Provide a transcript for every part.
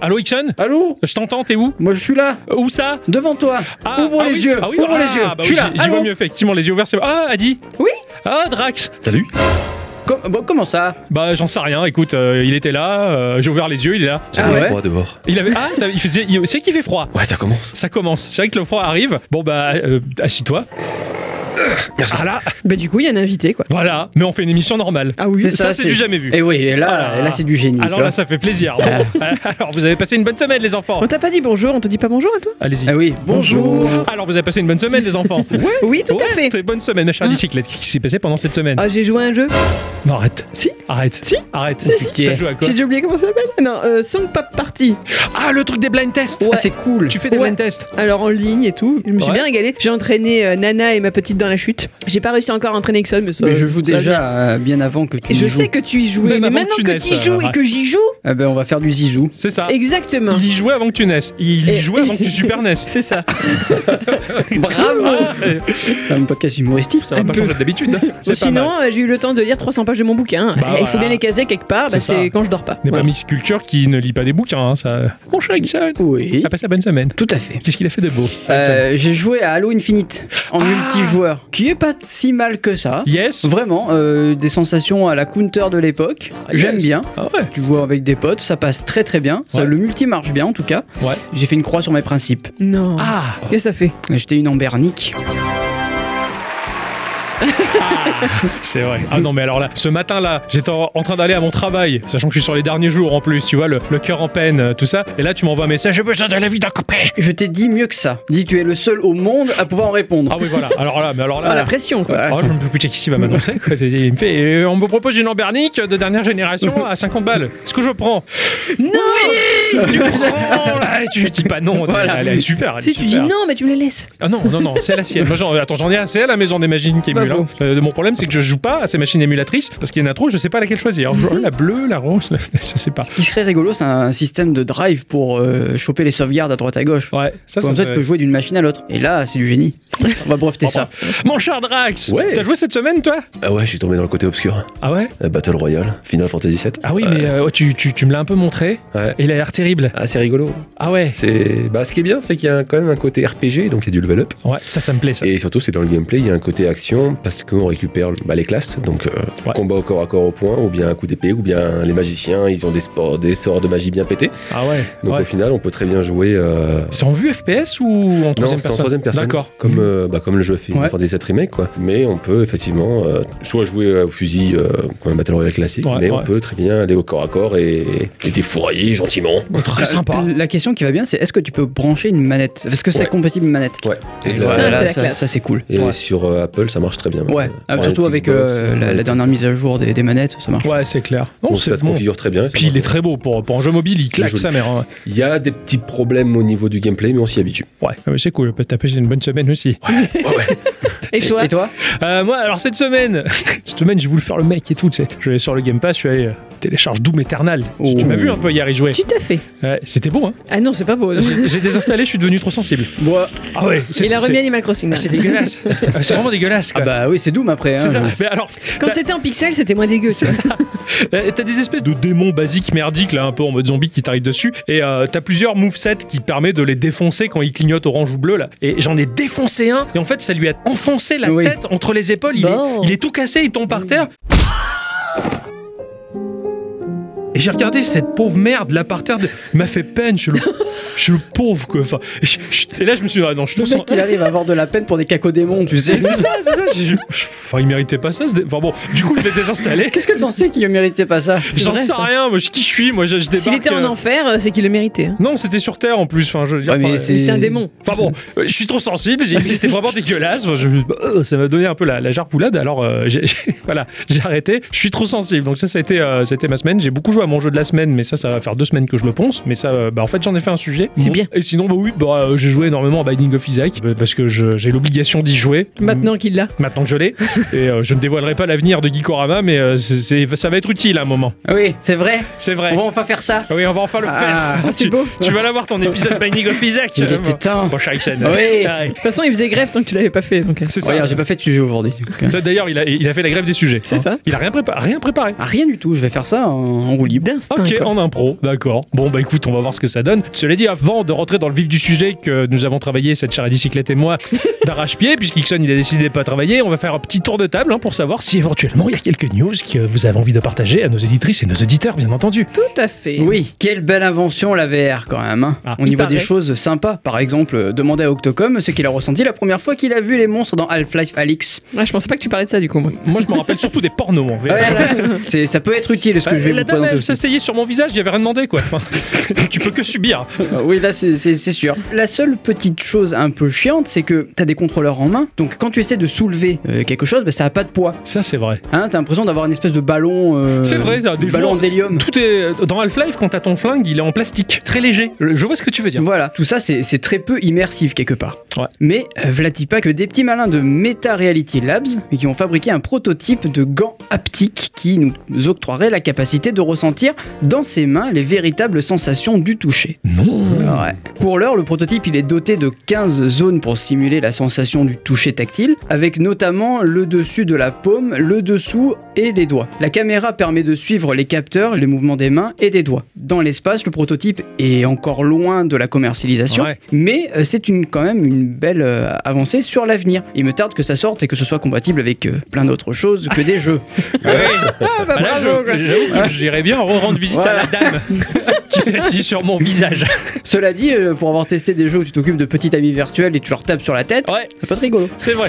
Allô Ixon Allô Je t'entends, t'es où Moi je suis là, Où ça devant toi. Ah, Ouvre ah les oui, yeux, ah oui, ouvre ah, les yeux. bah je suis oui, là. j'y- J'y vois mieux, effectivement, les yeux ouverts, c'est Ah, Adi Oui Ah, Drax Salut Com- bon, comment ça Bah, j'en sais rien, écoute, euh, il était là, euh, j'ai ouvert les yeux, il est là. J'avais Ah ouais froid dehors. Il avait. Ah, il faisait. il- C'est qu'il fait froid. Ouais, ça commence. Ça commence. C'est vrai que le froid arrive. Bon, bah, euh, assis-toi. Merci. Voilà, Bah du coup, il y a un invité quoi. voilà. Mais on fait une émission normale. Ah oui. C'est ça, c'est du jamais vu. Et oui, et là, Ah là. là c'est du génie. Alors là, ça fait plaisir. Bon. Alors, vous avez passé une bonne semaine, les enfants. On t'a pas dit bonjour, on te dit pas bonjour à toi Allez-y. Ah oui, bonjour. Alors, vous avez passé une bonne semaine, les enfants. Oui, tout Ouais, à fait. Très bonne semaine, ma chère bicyclette. Qu'est-ce qui s'est passé pendant cette semaine Ah, j'ai joué à un jeu. Non, arrête. Si. Arrête. Si. Arrête. Si. T'as joué à quoi J'ai déjà oublié comment ça s'appelle. Non, euh, Song Pop Party. Ah, le truc des blind tests. Ah, c'est cool. Tu fais des Ouais. blind tests. Alors en ligne et tout. Je me suis Ouais. bien régalé. J'ai entraîné euh, Nana et ma petite dans la chute. J'ai pas réussi encore à entraîner Exxon, mais ça. Mais je joue ça déjà bien. euh, bien avant que tu y je joues. sais que tu y jouais, Même mais maintenant que tu que naisses, tu y joues euh, et que j'y joue, Ah ben on va faire du zizou. C'est ça. exactement. Il y jouait avant que tu naisses. Il y jouait avant que tu super naisses. C'est ça. Bravo C'est un podcast humoristique. ça va pas changer d'habitude. Sinon, euh, j'ai eu le temps de lire 300 pages de mon bouquin. Bah, Il faut bien les caser quelque part. Bah, C'est quand je dors pas. N'est pas. Miss Culture qui ne lit pas des bouquins. hein, ça... Mon cher Ixon Oui, a passé la bonne semaine. tout à fait. Qu'est-ce qu'il a fait de beau J'ai joué à Halo Infinite en Ah. Qui est pas si mal que ça. Yes. Vraiment, euh, des sensations à la counter de l'époque. Ah, J'aime yes. bien. Ah ouais. Tu joues avec des potes, ça passe très très bien. Ça, Ouais. le multi marche bien en tout cas. Ouais. J'ai fait une croix sur mes principes. Non. Ah. Qu'est-ce que ça fait? J'étais une embernique. C'est vrai. Ah non, mais alors là, ce matin-là, j'étais en, en train d'aller à mon travail, sachant que je suis sur les derniers jours en plus, tu vois, le, le cœur en peine, euh, tout ça. Et là, tu m'envoies un message j'ai besoin de la vie d'un copain. Je t'ai dit mieux que ça. Dis tu es le seul au monde à pouvoir en répondre. Ah oui, voilà. Alors là, mais alors là. Ah, la là. pression, quoi. Oh, je me peux plus qui va m'annoncer. quoi. Il me fait, on me propose une Ambernic de dernière génération à 50 balles. Est-ce que je prends Non Tu prends là, tu dis pas non. Voilà. Elle est super. Elle est Si tu dis non, mais tu me la laisses. Ah non, non, non, c'est la sienne. Moi, attends, j'en ai assez à la maison des machines qui Bah, émulent. hein. Euh, mon problème, c'est que je joue pas à ces machines émulatrices parce qu'il y en a trop, je sais pas laquelle choisir. Oh, la bleue, la rose, je sais pas. Ce qui serait rigolo, c'est un système de drive pour euh, choper les sauvegardes à droite à gauche. Ouais, ça, ça ça, tu peux jouer d'une machine à l'autre. Et là, c'est du génie. On va breveter ça. Mon cher Drax, Ouais. t'as joué cette semaine, toi? Ah ouais, je suis tombé dans le côté obscur. Ah ouais? Euh, Battle Royale, Final Fantasy VII. Ah oui, mais euh, tu, tu, tu me l'as un peu montré Ouais. et il a l'air terrible. Ah, c'est rigolo. Ah ouais C'est... Bah, ce qui est bien, c'est qu'il y a quand même un côté RPG, donc il y a du level up. Ouais, ça, ça me plaît, ça. Et surtout, c'est dans le gameplay, il y a un côté action parce qu'on récupère bah, les classes, donc euh, Ouais. combat au corps à corps au point, ou bien un coup d'épée, ou bien les magiciens, ils ont des, sports, des sorts de magie bien pétés. Ah ouais. Donc ouais. au final, on peut très bien jouer. euh, C'est en vue FPS ou en Non, troisième c'est en personne troisième personne. D'accord. Comme, euh, bah, comme le jeu Final Ouais. Fantasy VII Remake, quoi. Mais on peut effectivement euh, soit jouer au fusil euh, comme un Battle Royale classique, Ouais, mais ouais. on peut très bien aller au corps à corps et, et défourailler gentiment. Très sympa. La question qui va bien, c'est est-ce que tu peux brancher une manette? Est-ce que c'est Ouais. compatible manette? Ouais. Et, Ça, ça, c'est cool. et Ouais. sur euh, Apple, ça marche très bien. Ouais, Euh, Ah, surtout avec euh, la, la dernière mise à jour des, des manettes, ça marche. Ouais, c'est clair. Non, Donc c'est ça se bon. configure très bien. ça Puis il est très beau pour, pour un jeu mobile, il claque sa mère. hein. Il y a des petits problèmes au niveau du gameplay, mais on s'y habitue. Ouais, ouais, c'est cool. T'as passé une bonne semaine aussi. Ouais, ouais. Et toi Et toi Euh, moi, alors cette semaine, cette semaine, j'ai voulu faire le mec et tout, tu sais. Je vais sur le Game Pass, je suis allé euh, télécharge Doom Eternal. Tu- Tu Oh. m'as vu un peu hier y jouer. Tout à fait. Ouais, C'était bon, hein. Ah non, c'est pas beau. J'ai désinstallé, je suis devenu trop sensible. Moi. Ah ouais. c'est- Il a c'est- remis Animal Crossing. Ah. C'est dégueulasse. Ah, c'est vraiment dégueulasse. Ah bah oui, c'est Doom après. Hein. ça. Mais alors, Quand c'était en pixel, c'était moins dégueu. C'est ça. T'as des espèces de démons basiques merdiques là, un peu en mode zombie qui t'arrivent dessus. Et euh, t'as plusieurs movesets qui permettent de les défoncer quand ils clignotent orange ou bleu là. Et j'en ai défoncé un. Et en fait, ça lui a enfoncé la Oui. tête entre les épaules. Il, Bon. est, il est tout cassé, il tombe par terre. Et j'ai regardé cette pauvre merde là par terre. de- Il m'a fait peine. Je suis le, je suis le pauvre quoi. Enfin, et, je- je- et là, je me suis dit, ah non, je suis Le trop mec, il arrive à avoir de la peine pour des cacodémons, tu sais. C'est ça, c'est ça. je- Enfin, il méritait pas ça. Enfin bon, du coup, je l'ai désinstallé. Qu'est-ce que t'en sais qui ne méritait pas ça? J'en vrai, sais ça. rien, moi je qui je suis, moi je, je débarque. S'il était en euh, enfer, euh, c'est qu'il le méritait. hein. Non, c'était sur Terre en plus. Enfin, je veux dire, Ouais, mais enfin, c'est- C'est un démon. Enfin bon, euh, je suis trop sensible, c'était vraiment dégueulasse. Enfin, je- ça m'a donné un peu la, la jarpoulade, alors euh, voilà, j'ai arrêté. Je suis trop sensible, donc ça, ça a été, euh, ça a été ma semaine. J'ai beaucoup joué à mon jeu de la semaine, mais ça, ça va faire deux semaines que je le ponce. Mais ça, euh, bah, en fait, j'en ai fait un sujet. C'est Bon. bien. Et sinon, bah oui, bah, euh, j'ai joué énormément à Binding of Isaac euh, parce que je- j'ai l'obligation d'y jouer. Maintenant qu'il l'a. Maintenant que je l'ai, et euh, je ne dévoilerai pas l'avenir de Gikorama, mais euh, c'est- c'est- ça va être utile à un moment. Oui, c'est vrai. C'est vrai. On va enfin faire ça. Oui, on va enfin le Ah, faire. c'est tu, beau. tu vas l'avoir ton épisode Binding of Isaac. Il était temps. Bon. Oui. De toute façon, il faisait grève tant que tu l'avais pas fait. Donc... C'est ça. Regarde, j'ai pas fait de sujet aujourd'hui. D'ailleurs, il a, il a fait la grève des sujets. C'est ça. Il a rien, prépa- rien préparé. Ah, rien du tout, je vais faire ça en, en libre. D'instinct. Ok, quoi. en impro, d'accord. Bon, bah écoute, on va voir ce que ça donne. Cela dit, avant de rentrer dans le vif du sujet que nous avons travaillé, cette chère à bicyclette et moi, d'arrache-pied, puisqu'Ixon il a décidé de pas travailler, on va faire un petit tour de table hein, pour savoir si éventuellement il y a quelques news que vous avez envie de partager à nos éditrices et nos auditeurs, bien entendu. Tout à fait. Oui, quelle belle invention la VR quand même. hein. Ah, On il y voit des paraît. choses sympas. Par exemple, euh, demander à Octocom ce qu'il a ressenti la première fois qu'il a vu les monstres dans Half-Life Alix. Ah, je pensais pas que tu parlais de ça du coup. moi. Moi, je me rappelle surtout des pornos en VR. Ouais, là, ça peut être utile ce que je vais vous présenter s'asseyait sur mon visage, j'y avais rien demandé quoi. Tu peux que subir. Ah oui, là c'est- sûr. La seule petite chose un peu chiante, c'est que t'as des contrôleurs en main. Donc quand tu essaies de soulever euh, quelque chose, bah, ça a pas de poids. Ça, c'est vrai. Hein, t'as l'impression d'avoir une espèce de ballon. euh, C'est vrai, ça, des ballon délium. Tout est dans Half-Life quand t'as ton flingue, il est en plastique, très léger. Je vois ce que tu veux dire. Voilà, tout ça c'est très peu immersif quelque part. Ouais. Mais euh, vlati pas que des petits malins de Meta Reality Labs qui ont fabriqué un prototype de gants haptiques qui nous octroierait la capacité de ressentir dans ses mains les véritables sensations du toucher. Non. Ouais. Pour l'heure, le prototype il est doté de 15 zones pour simuler la sensation du toucher tactile, avec notamment le dessus de la paume, le dessous et les doigts. La caméra permet de suivre les capteurs, les mouvements des mains et des doigts. Dans l'espace, le prototype est encore loin de la commercialisation, Ouais. mais euh, c'est une, quand même une belle euh, avancée sur l'avenir. Il me tarde que ça sorte et que ce soit compatible avec euh, plein d'autres choses que des jeux. Ouais. Ah, bah, Ah, j'avoue que j'irais bien rendre visite à la dame qui s'est assise sur mon visage. Cela dit, euh, pour avoir testé des jeux où tu t'occupes de petits amis virtuels et tu leur tapes sur la tête, Ouais, c'est pas très rigolo. c'est vrai.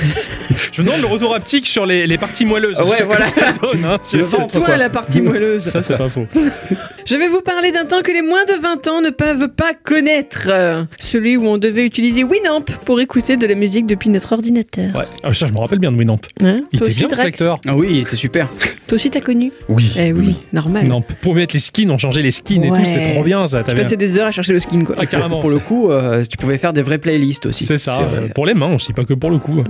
Je me demande le retour haptique sur les, les parties moelleuses. Ouais, ce que voilà. ça donne, hein. Le ventre, Toi, quoi. la partie moelleuse. Ça, c'est pas faux. Je vais vous parler d'un temps que les moins de 20 ans ne peuvent pas connaître. Euh, Celui où on devait utiliser Winamp pour écouter de la musique depuis notre ordinateur. Ouais. Ah, ça, je me rappelle bien de Winamp. Hein? Il était bien, ce Drax lecteur. Ah oui, il était super. Toi aussi, t'as connu Oui. Eh oui, normal. Non, pour mettre les skins, on changeait les skins et Ouais. tout, c'était trop bien ça. Je t'avais- passais des heures à chercher le skin, quoi. Ah, carrément. Pour le coup, euh, tu pouvais faire des vraies playlists aussi. C'est ça, euh, pour les mains aussi, pas que pour le coup.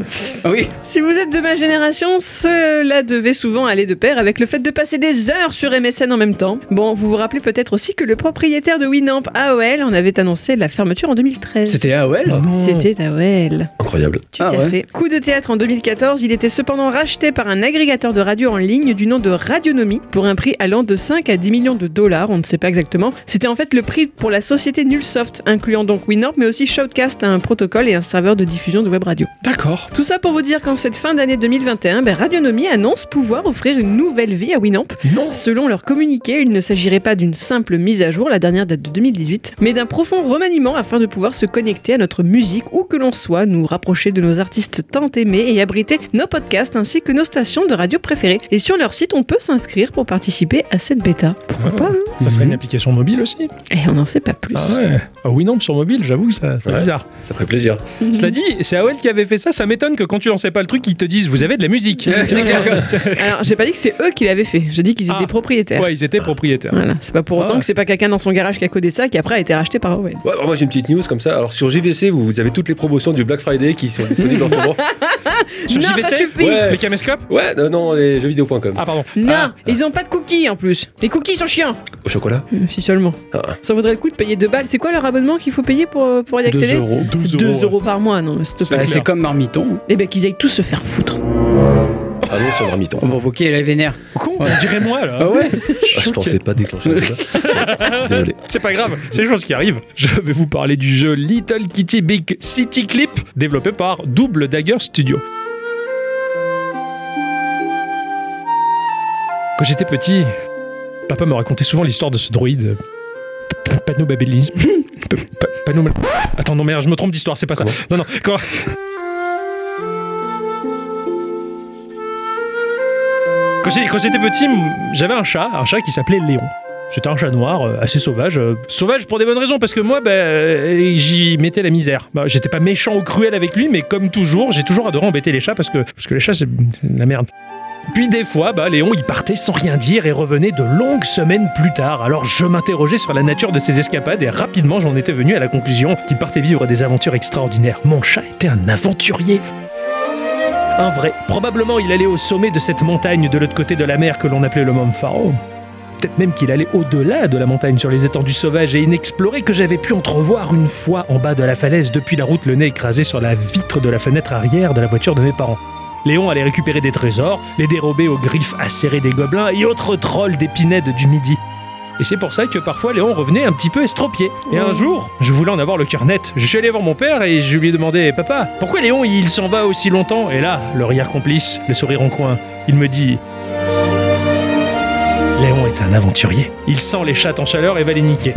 Ah oui, Si vous êtes de ma génération, cela devait souvent aller de pair avec le fait de passer des heures sur MSN en même temps. Bon, vous vous rappelez peut-être aussi que le propriétaire de Winamp, AOL, en avait annoncé la fermeture en 2013. c'était AOL. Non. C'était AOL. Incroyable. Tout Ah à ouais. fait. Coup de théâtre en 2014, il était cependant racheté par un agrégateur de radio en ligne du nom de Radionomie pour un prix allant de 5 à 10 millions de dollars, on ne sait pas exactement. C'était en fait le prix pour la société Nullsoft, incluant donc Winamp mais aussi Shoutcast, un protocole et un serveur de diffusion de web radio. D'accord. Tout ça pour vous dire qu'en cette fin d'année 2021, ben, Radionomie annonce pouvoir offrir une nouvelle vie à Winamp. Non. Selon leur communiqué, il ne s'agirait pas d'une simple mise à jour, la dernière date de 2018, mais d'un profond remaniement afin de pouvoir se connecter à notre musique où que l'on soit, nous rapprocher de nos artistes tant aimés et abriter nos podcasts ainsi que nos stations de radio préférées. Et sur leur site, on peut s'inscrire pour participer à cette bêta. Pourquoi pas hein Ça serait une application mobile aussi Et on n'en sait pas plus. Ah ouais. Ah Winamp sur mobile, j'avoue que ça fait Ouais. bizarre. Ça ferait plaisir. Cela dit, c'est AOL qui avait fait ça, ça m'étonne que quand tu lançais pas le truc, ils te disent vous avez de la musique. Alors, j'ai pas dit que c'est eux qui l'avaient fait, j'ai dit qu'ils étaient Ah. propriétaires. Ouais, ils étaient propriétaires. Voilà, c'est pas pour autant Ah. que c'est pas quelqu'un dans son garage qui a codé ça qui après a été racheté par AOL. Ouais, alors moi j'ai une petite news comme ça. Alors sur JVC, vous, vous avez toutes les promotions du Black Friday qui sont disponibles en ce moment. Sur Non, JVC. Ouais. Les caméscopes Ouais, non, non, les jeuxvideo.com. Ah, pardon. Non, Ah. ils ont pas de cookies en plus. Les cookies sont chiants. Au chocolat Euh, si seulement. Ah. Ça vaudrait le coup de payer 2 balles. C'est quoi leur abonnement qu'il faut payer pour, euh, pour y 2 accéder euros. 12 2 euros. euros par mois, non, mais s'il te C'est. Bah, c'est comme Marmiton. Eh ben qu'ils aillent tous se faire foutre. Allons sur Marmiton. Oh, bon, ok, elle est vénère. Con, on dirait moi là. Ah ouais Ah, je pensais pas déclencher ça. Désolé. C'est pas grave, c'est les choses qui arrivent. Je vais vous parler du jeu Little Kitty Big City Clip, développé par Double Dagger Studio. Quand j'étais petit, papa me racontait souvent l'histoire de ce droïde. P- Panobabélisme. P- pa- Panom- Attends, non, merde, je me trompe d'histoire, c'est pas ça. Non, non, quand. Quand j'étais petit, j'avais un chat, un chat qui s'appelait Léon. C'était un chat noir, euh, assez sauvage. euh, sauvage pour des bonnes raisons, parce que moi, bah, j'y mettais la misère. Bah, J'étais pas méchant ou cruel avec lui, mais comme toujours, j'ai toujours adoré embêter les chats, parce que, les chats, c'est c'est la merde. Puis des fois, bah, Léon, il partait sans rien dire et revenait de longues semaines plus tard. Alors je m'interrogeais sur la nature de ses escapades et rapidement j'en étais venu à la conclusion qu'il partait vivre des aventures extraordinaires. Mon chat était un aventurier. Un vrai. Probablement il allait au sommet de cette montagne de l'autre côté de la mer que l'on appelait le Mont Faro. Peut-être même qu'il allait au-delà de la montagne sur les étendues sauvages et inexplorées que j'avais pu entrevoir une fois en bas de la falaise depuis la route, le nez écrasé sur la vitre de la fenêtre arrière de la voiture de mes parents. Léon allait récupérer des trésors, les dérober aux griffes acérées des gobelins et autres trolls d'épinèdes du midi. Et c'est pour ça que parfois Léon revenait un petit peu estropié. Et un jour, je voulais en avoir le cœur net. Je suis allé voir mon père et je lui ai demandé Papa, pourquoi Léon il s'en va aussi longtemps? Et là, le rire complice, le sourire en coin, il me dit Léon est un aventurier. Il sent les chattes en chaleur et va les niquer.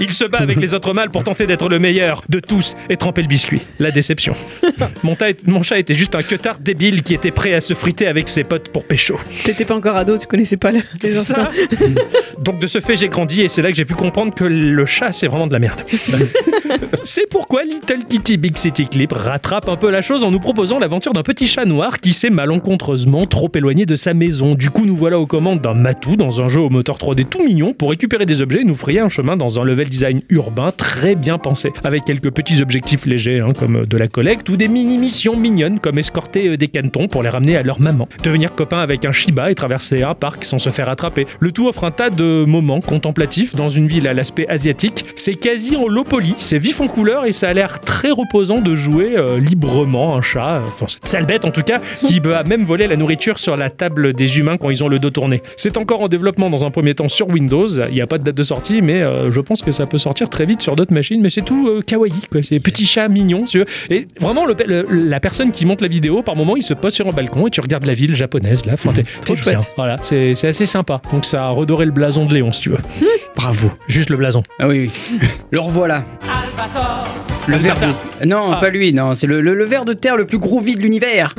Il se bat avec les autres mâles pour tenter d'être le meilleur de tous et tremper le biscuit. La déception. Mon, chat était juste un queutard débile qui était prêt à se friter avec ses potes pour pécho. T'étais pas encore ado, tu connaissais pas le- les ça. Donc de ce fait, j'ai grandi et c'est là que j'ai pu comprendre que le chat, c'est vraiment de la merde. c'est pourquoi Little Kitty Big City Clip rattrape un peu la chose en nous proposant l'aventure d'un petit chat noir qui s'est malencontreusement trop éloigné de sa maison. Du coup, nous voilà aux commandes d'un matou dans un jeu au moteur 3D tout mignon pour récupérer des objets et nous frayer un chemin dans un level design urbain très bien pensé, avec quelques petits objectifs légers hein, comme de la collecte ou des mini-missions mignonnes comme escorter euh, des cantons pour les ramener à leur maman, devenir copain avec un Shiba et traverser un parc sans se faire attraper. Le tout offre un tas de moments contemplatifs dans une ville à l'aspect asiatique. C'est quasi en low poly, c'est vif en couleur et ça a l'air très reposant de jouer euh, librement un chat, enfin cette sale bête en tout cas, qui va même voler la nourriture sur la table des humains quand ils ont le dos tourné. C'est encore en développement dans un premier temps sur Windows, il n'y a pas de date de sortie, mais euh, je pense que ça peut sortir très vite sur d'autres machines, mais c'est tout euh, kawaii, quoi. c'est petit chat mignon, si tu veux. Et vraiment, le- le- la personne qui monte la vidéo, par moment, il se pose sur un balcon et tu regardes la ville japonaise, là, enfin, t'es bien. Voilà, c'est c'est assez sympa. Donc ça a redoré le blason de Léon, si tu veux. Bravo. Juste le blason. Ah oui, oui. Le revoilà. Le ver de... Non, Ah. pas lui, non, c'est le, le, le ver de terre le plus groovy de l'univers.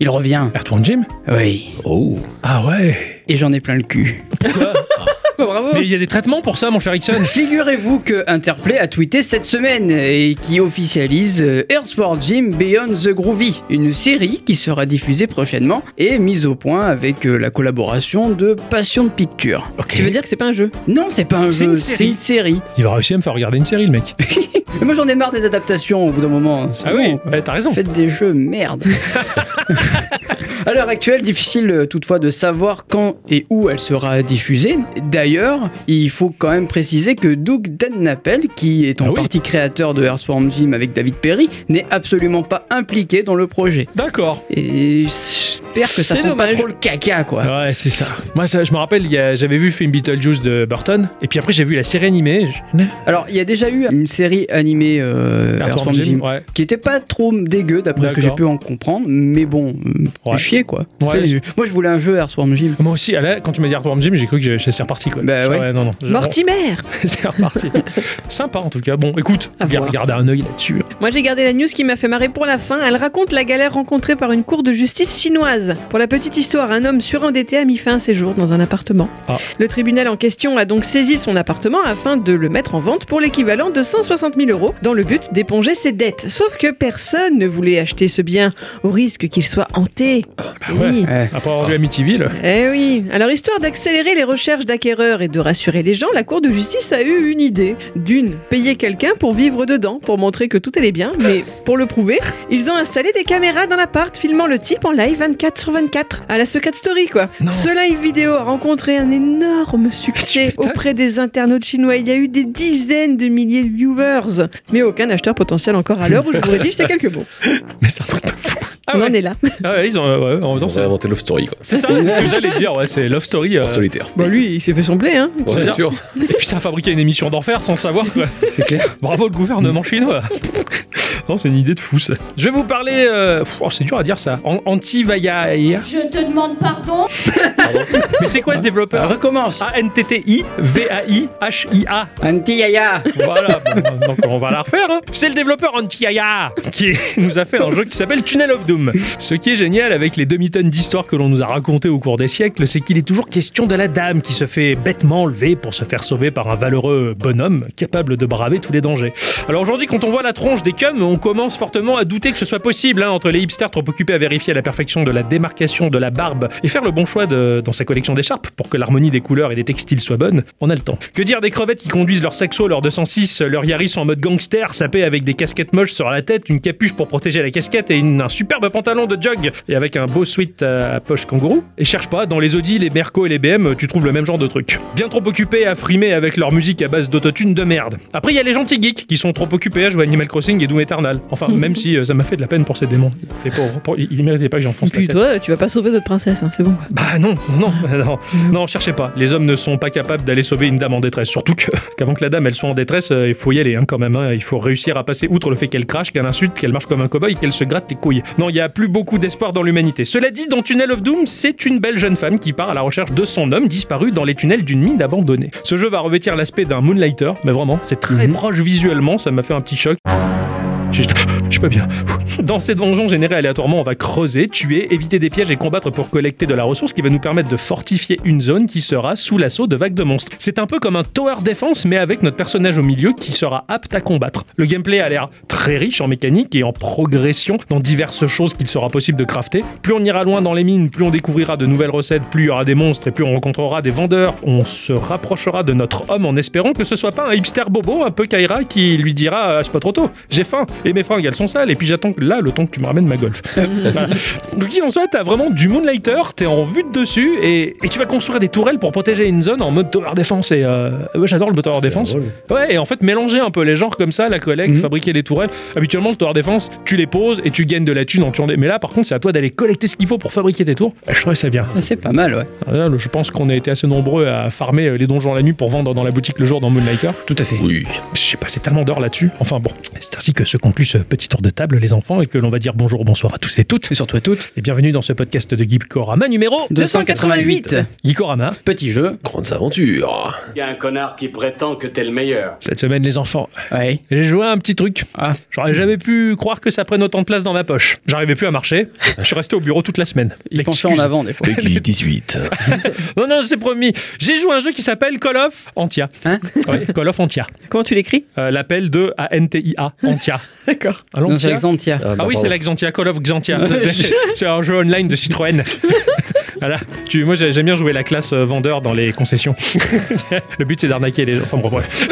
Il revient. Earthworm Jim? Oui. Oh. Ah ouais Et j'en ai plein le cul. Bravo. Mais il y a des traitements pour ça, mon cher Ixon Figurez-vous que Interplay a tweeté cette semaine et qui officialise euh, Earthworld Jim Beyond the Groovy, une série qui sera diffusée prochainement et mise au point avec euh, la collaboration de Passion Picture. Tu veux dire que c'est pas un jeu? Non, c'est pas un jeu, c'est une série. Il va réussir à me faire regarder une série, le mec. Moi j'en ai marre des adaptations au bout d'un moment. C'est Ah bon. oui, ouais, t'as raison. Faites des jeux merde. à l'heure actuelle, difficile euh, toutefois de savoir quand et où elle sera diffusée. D'ailleurs, il faut quand même préciser que Doug Dennapel, qui est en Ah oui. partie créateur de Earthworm Jim avec David Perry, n'est absolument pas impliqué dans le projet. D'accord. Et j'espère que ça sent pas dommage. trop le caca quoi. Ouais, c'est ça. Moi, ça, je me rappelle, j'avais vu le film Beetlejuice de Burton, et puis après, j'ai vu la série animée. Je- Alors, il y a déjà eu une série animée euh, Earthworm Earthworm Jim, ouais. qui était pas trop dégueu d'après ce que j'ai pu en comprendre, mais bon, euh, Ouais. chier quoi. Ouais. Moi je voulais un jeu Earthworm Jim. Moi aussi, là, quand tu m'as dit Earthworm Jim, j'ai cru que c'est reparti, quoi. Bah ouais. non, non. Mortimer c'est reparti. Sympa, en tout cas. Bon, écoute, À garde, voir. garde un œil là-dessus. Moi j'ai gardé la news qui m'a fait marrer pour la fin. Elle raconte la galère rencontrée par une cour de justice chinoise. Pour la petite histoire, un homme surendetté a mis fin à ses jours dans un appartement. Ah. Le tribunal en question a donc saisi son appartement afin de le mettre en vente pour l'équivalent de 160 000 euros dans le but d'éponger ses dettes. Sauf que personne ne voulait acheter ce bien au risque qu'il soit hanté. Bah Eh ouais. oui. Ouais. Après avoir vu Amityville. Eh oui, alors histoire d'accélérer les recherches d'acquéreurs et de rassurer les gens, la Cour de justice a eu une idée. D'une, payer quelqu'un pour vivre dedans, pour montrer que tout allait bien, mais pour le prouver, ils ont installé des caméras dans l'appart filmant le type en live 24 sur 24, à la Secret Story quoi. Non. Ce live vidéo a rencontré un énorme succès auprès des internautes chinois. Il y a eu des dizaines de milliers de viewers, mais aucun acheteur potentiel encore à l'heure où je vous rédige ces quelques mots. Mais c'est un truc de fou. Ah On ouais. en est là. Ah ouais, ils ont. ouais, en même temps, inventé Love Story, quoi. c'est ça, c'est ce que j'allais dire. Ouais, c'est Love Story. euh, solitaire. Bon lui, il s'est fait son blé hein. Ouais, sûr. Et puis ça a fabriqué une émission d'enfer sans le savoir. quoi. C'est clair. Bravo le gouvernement chinois. Non, c'est une idée de fou ça. Je vais vous parler. euh, oh, c'est dur à dire ça. En, anti-vaillai. Je te demande pardon. Mais c'est quoi ce Ah, développeur recommence. A-N-T-T-I-V-A-I-H-I-A. Anti-Yaya. Voilà, bon, donc on va la refaire. hein. C'est le développeur Antiaya qui nous a fait un jeu qui s'appelle Tunnel of Doom. Ce qui est génial avec les demi-tonnes d'histoires que l'on nous a racontées au cours des siècles, c'est qu'il est toujours question de la dame qui se fait bêtement enlever pour se faire sauver par un valeureux bonhomme capable de braver tous les dangers. Alors aujourd'hui, quand on voit la tronche des cums, on commence fortement à douter que ce soit possible hein, entre les hipsters trop occupés à vérifier la perfection de la démarcation de la barbe et faire le bon choix de- dans sa collection d'écharpes pour que l'harmonie des couleurs et des textiles soit bonne. On a le temps. Que dire des crevettes qui conduisent leur saxo, leur 206, leur Yaris en mode gangster, sapé avec des casquettes moches sur la tête, une capuche pour protéger la casquette et un superbe pantalon de jog et avec un beau sweat à poche kangourou? Et cherche pas, dans les Audi, les Merco et les BM, tu trouves le même genre de truc. Bien trop occupés à frimer avec leur musique à base d'autotune de merde. Après, il y a les gentils geeks qui sont trop occupés à jouer Animal Crossing et Doom Enfin, même si euh, ça m'a fait de la peine pour ces démons. Les pauvres. Pour- ils ils méritaient pas que j'enfonce la Puis tête. toi, tu vas pas sauver notre princesse, hein, c'est bon. quoi. Bah non, non, non, non, cherchez pas. Les hommes ne sont pas capables d'aller sauver une dame en détresse. Surtout que, qu'avant que la dame elle soit en détresse, euh, il faut y aller hein, quand même. hein. Il faut réussir à passer outre le fait qu'elle crache, qu'elle insulte, qu'elle marche comme un cow-boy, qu'elle se gratte les couilles. Non, il y a plus beaucoup d'espoir dans l'humanité. Cela dit, dans Tunnel of Doom, c'est une belle jeune femme qui part à la recherche de son homme disparu dans les tunnels d'une mine abandonnée. Ce jeu va revêtir l'aspect d'un Moonlighter, mais vraiment, c'est très proche visuellement. Ça m'a fait un petit choc. Je, je pas bien. Dans ces donjons générés aléatoirement, on va creuser, tuer, éviter des pièges et combattre pour collecter de la ressource qui va nous permettre de fortifier une zone qui sera sous l'assaut de vagues de monstres. C'est un peu comme un tower defense mais avec notre personnage au milieu qui sera apte à combattre. Le gameplay a l'air très riche en mécanique et en progression dans diverses choses qu'il sera possible de crafter. Plus on ira loin dans les mines, plus on découvrira de nouvelles recettes, plus il y aura des monstres et plus on rencontrera des vendeurs. On se rapprochera de notre homme en espérant que ce soit pas un hipster bobo un peu Kaira qui lui dira Ah, c'est pas trop tôt, j'ai faim et mes fringues elles sont sales et puis j'attends que- là le temps que tu me ramènes ma golf. Voilà. Donc qu'il en soit, t'as vraiment du Moonlighter, t'es en vue de dessus et, et tu vas construire des tourelles pour protéger une zone en mode tower defense et euh, ouais, j'adore le tower defense. drôle. Ouais, et en fait, mélanger un peu les genres comme ça, la collecte, Mhm. fabriquer des tourelles. Habituellement, le tower defense, tu les poses et tu gagnes de la thune en tuant des. Mais là, par contre, c'est à toi d'aller collecter ce qu'il faut pour fabriquer tes tours. Et je trouvais ça bien. Ah, C'est pas mal, ouais. Là, je pense qu'on a été assez nombreux à farmer euh, les donjons la nuit pour vendre dans la boutique le jour dans Moonlighter. Tout à fait. Oui. J'ai passé tellement d'heures là-dessus. Enfin bon, c'est ainsi que se conclut ce petit tour de table, les enfants, et que l'on va dire bonjour, bonsoir à tous et toutes. Et surtout à toutes. Et bienvenue dans ce podcast de Geekorama numéro 288. Geekorama. Petit jeu. Grandes aventures. Il y a un connard qui prétend que t'es le meilleur. Cette semaine, les enfants, Ouais. j'ai joué à un petit truc. Ah. J'aurais jamais pu croire que ça prenne autant de place dans ma poche. J'arrivais plus à marcher. Je suis resté au bureau toute la semaine. Il penchait en avant des fois. Peggy 18. Non, non, c'est promis. J'ai joué à un jeu qui s'appelle Call of Antia. Hein Ouais, Call of Antia. Comment tu l'écris? Euh, L'appel de A-N-T-I-A. Antia. D'accord. Alors, Non, c'est Alexandria. Ah oui, c'est la Xantia, Call of Xantia. C'est- un jeu online de Citroën. voilà. Tu, moi, j'ai- j'aime bien jouer la classe euh, vendeur dans les concessions. Le but, c'est d'arnaquer les gens. Enfin, bon, bref.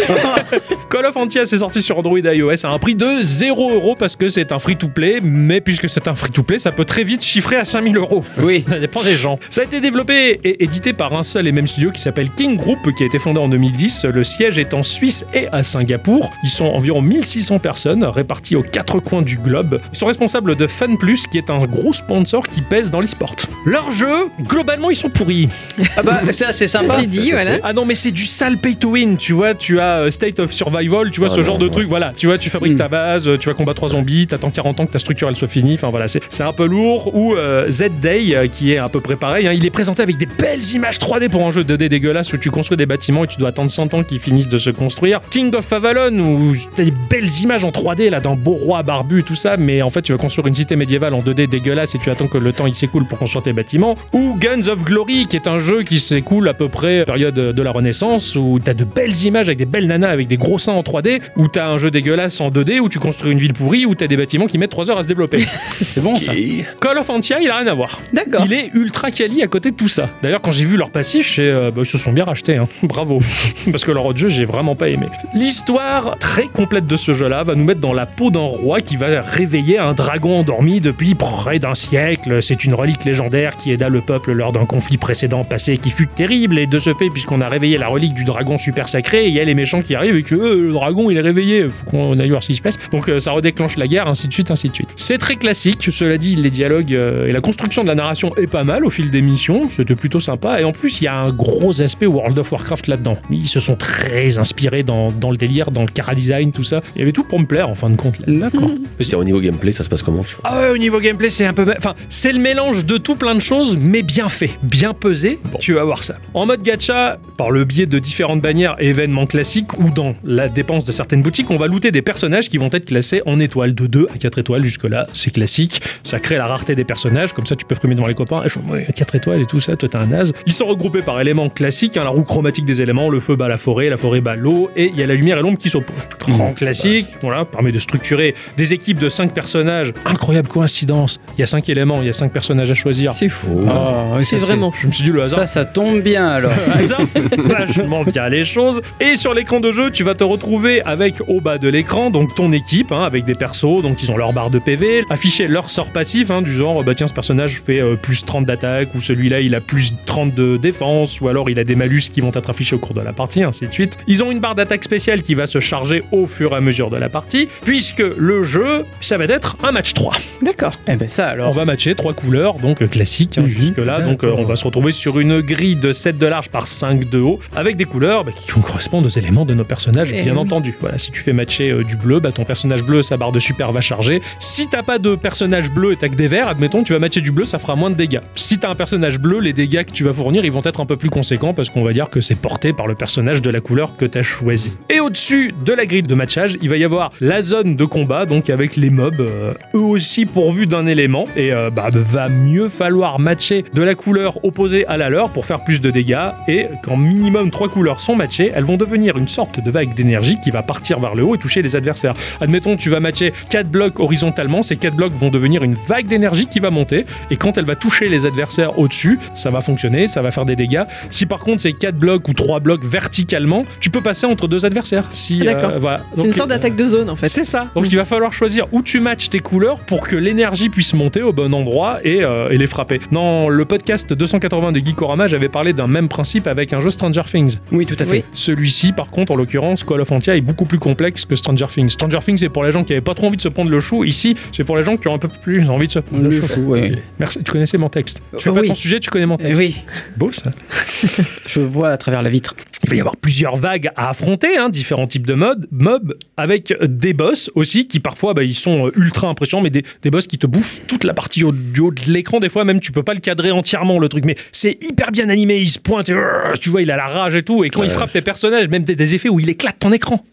Call of Antia, c'est sorti sur Android et iOS à un prix de 0 euros parce que c'est un free-to-play. Mais puisque c'est un free-to-play, ça peut très vite chiffrer à 5000 euros. Oui. Ça dépend des gens. Ça a été développé et édité par un seul et même studio qui s'appelle King Group, qui a été fondé en 2010. Le siège est en Suisse et à Singapour. Ils sont environ 1600 personnes réparties aux quatre coins du globe. Ils sont responsables de FunPlus, qui est un gros sponsor qui pèse dans l'e-sport. Leurs jeux, globalement, ils sont pourris. Ah bah, ça c'est Ça sympa. c'est dit, voilà. Ah non, mais c'est du sale pay to win. Tu vois, tu as euh, State of Survival, tu vois, Ah ce non, genre de truc. Voilà, tu vois, tu fabriques Mm. ta base, euh, tu vas combattre trois zombies, t'attends 40 ans que ta structure elle soit finie. Enfin voilà, c'est c'est un peu lourd. Ou euh, Z-Day, euh, qui est à peu près pareil. hein. Il est présenté avec des belles images 3D pour un jeu 2D dégueulasse où tu construis des bâtiments et tu dois attendre 100 ans qu'ils finissent de se construire. King of Avalon, où t'as des belles images en 3D là d'un beau roi barbu, tout ça, mais en fait tu vas construire une cité médiévale en 2D dégueulasse et tu attends que le temps il s'écoule pour construire tes bâtiments. Ou Guns of Glory, qui est un jeu qui s'écoule à peu près période de la Renaissance, où t'as de belles images avec des belles nanas avec des gros seins en 3D, où t'as un jeu dégueulasse en 2D, où tu construis une ville pourrie, où t'as des bâtiments qui mettent 3 heures à se développer. C'est bon ça. Call of Antia, il a rien à voir. D'accord. Il est ultra quali à côté de tout ça. D'ailleurs, quand j'ai vu leur passif, euh, bah, ils se sont bien rachetés. hein. Bravo. Parce que leur autre jeu, j'ai vraiment pas aimé. L'histoire très complète de ce jeu-là va nous mettre dans la peau d'un roi qui va réveiller un dragon endormi depuis près d'un siècle. C'est une relique légendaire qui aida le peuple lors d'un conflit précédent passé qui fut terrible. Et de ce fait, puisqu'on a réveillé la relique du dragon super sacré, il y a les méchants qui arrivent et que euh, le dragon il est réveillé. Faut qu'on aille voir ce qui se passe. Donc euh, ça redéclenche la guerre, ainsi de suite, ainsi de suite. C'est très classique. Cela dit, les dialogues euh, et la construction de la narration est pas mal au fil des missions. C'était plutôt sympa. Et en plus, il y a un gros aspect World of Warcraft là-dedans. Ils se sont très inspirés dans, dans le délire, dans le cara design, tout ça. Il y avait tout pour me plaire en fin de compte. là. D'accord. C'était au niveau gameplay, ça se passe comment Ah ouais, au niveau gameplay, c'est un peu. Enfin, c'est le mélange de tout plein de choses, mais bien fait, bien pesé. Tu vas voir ça. En mode gacha, par le biais de différentes bannières et événements classiques ou dans la dépense de certaines boutiques, on va looter des personnages qui vont être classés en étoiles, de 2 à 4 étoiles. Jusque-là, c'est classique. Ça crée la rareté des personnages, comme ça tu peux commettre devant les copains. Je ouais, 4 étoiles et tout ça, toi t'es un naze. Ils sont regroupés par éléments classiques, hein, la roue chromatique des éléments, le feu bat la forêt, la forêt bat l'eau, et il y a la lumière et l'ombre qui s'opposent. Grand classique, voilà, permet de structurer des équipes de 5 personnages. Incroyable coïncidence. Il y a 5 éléments, il y a 5 personnages à choisir. C'est fou. Ah, oui, C'est vraiment Je me suis dit le hasard. Ça, ça tombe bien alors. Hasard vachement bien les choses. Et sur l'écran de jeu, tu vas te retrouver avec au bas de l'écran donc ton équipe hein, avec des persos, donc ils ont leur barre de PV, afficher leur sort passif hein, du genre bah tiens ce personnage fait euh, plus 30 d'attaque ou celui-là il a plus 30 de défense ou alors il a des malus qui vont être affichés au cours de la partie, ainsi de suite. Ils ont une barre d'attaque spéciale qui va se charger au fur et à mesure de la partie puisque le jeu ça va être un match 3. D'accord. Eh ben ça On alors. va matcher trois couleurs, donc euh, classiques hein, Mhm. jusque-là. Donc euh, on va se retrouver sur une grille de 7 de large par 5 de haut, avec des couleurs bah, qui correspondent aux éléments de nos personnages, bien entendu. Voilà, si tu fais matcher euh, du bleu, bah, ton personnage bleu, sa barre de super va charger. Si t'as pas de personnage bleu et t'as que des verts, admettons, tu vas matcher du bleu, ça fera moins de dégâts. Si t'as un personnage bleu, les dégâts que tu vas fournir, ils vont être un peu plus conséquents parce qu'on va dire que c'est porté par le personnage de la couleur que t'as choisi. Et au-dessus de la grille de matchage, il va y avoir la zone de combat, donc avec les mobs, euh, eux aussi pourvus d'un élément. Et euh, bah, va mieux falloir matcher de la couleur opposée à la leur pour faire plus de dégâts. Et quand minimum trois couleurs sont matchées, elles vont devenir une sorte de vague d'énergie qui va partir vers le haut et toucher les adversaires. Admettons, tu vas matcher quatre blocs horizontalement, ces quatre blocs vont devenir une vague d'énergie qui va monter. Et quand elle va toucher les adversaires au-dessus, ça va fonctionner, ça va faire des dégâts. Si par contre c'est quatre blocs ou trois blocs verticalement, tu peux passer entre deux adversaires. Si, D'accord. euh, voilà. C'est une sorte euh, d'attaque de zone en fait. c'est ça. Donc il va falloir choisir où tu matches tes couleurs pour que l'énergie puisse monter au bon endroit et, euh, et les frapper. Dans le podcast 280 de Geekorama, j'avais parlé d'un même principe avec un jeu Stranger Things. Oui, tout à fait. Oui. Celui-ci, par contre, en l'occurrence, Call of Antia est beaucoup plus complexe que Stranger Things. Stranger Things, c'est pour les gens qui avaient pas trop envie de se prendre le chou. Ici, c'est pour les gens qui ont un peu plus envie de se prendre le, Le chou. chou, ouais. Merci. Tu connaissais mon texte. Tu fais Euh, pas oui. ton sujet, tu connais mon texte. oui, Beau ça. je vois à travers la vitre. Il va y avoir plusieurs vagues à affronter, hein, différents types de modes, mobs, avec des boss aussi qui parfois bah, ils sont euh, ultra impressionnants, mais des, des boss qui te bouffent toute la partie au- du haut de l'écran. Des fois même tu peux pas le cadrer entièrement le truc, mais c'est hyper bien animé. Il se pointe, et, tu vois, il a la rage et tout, et quand il frappe tes personnages, même des, des effets où il éclate ton écran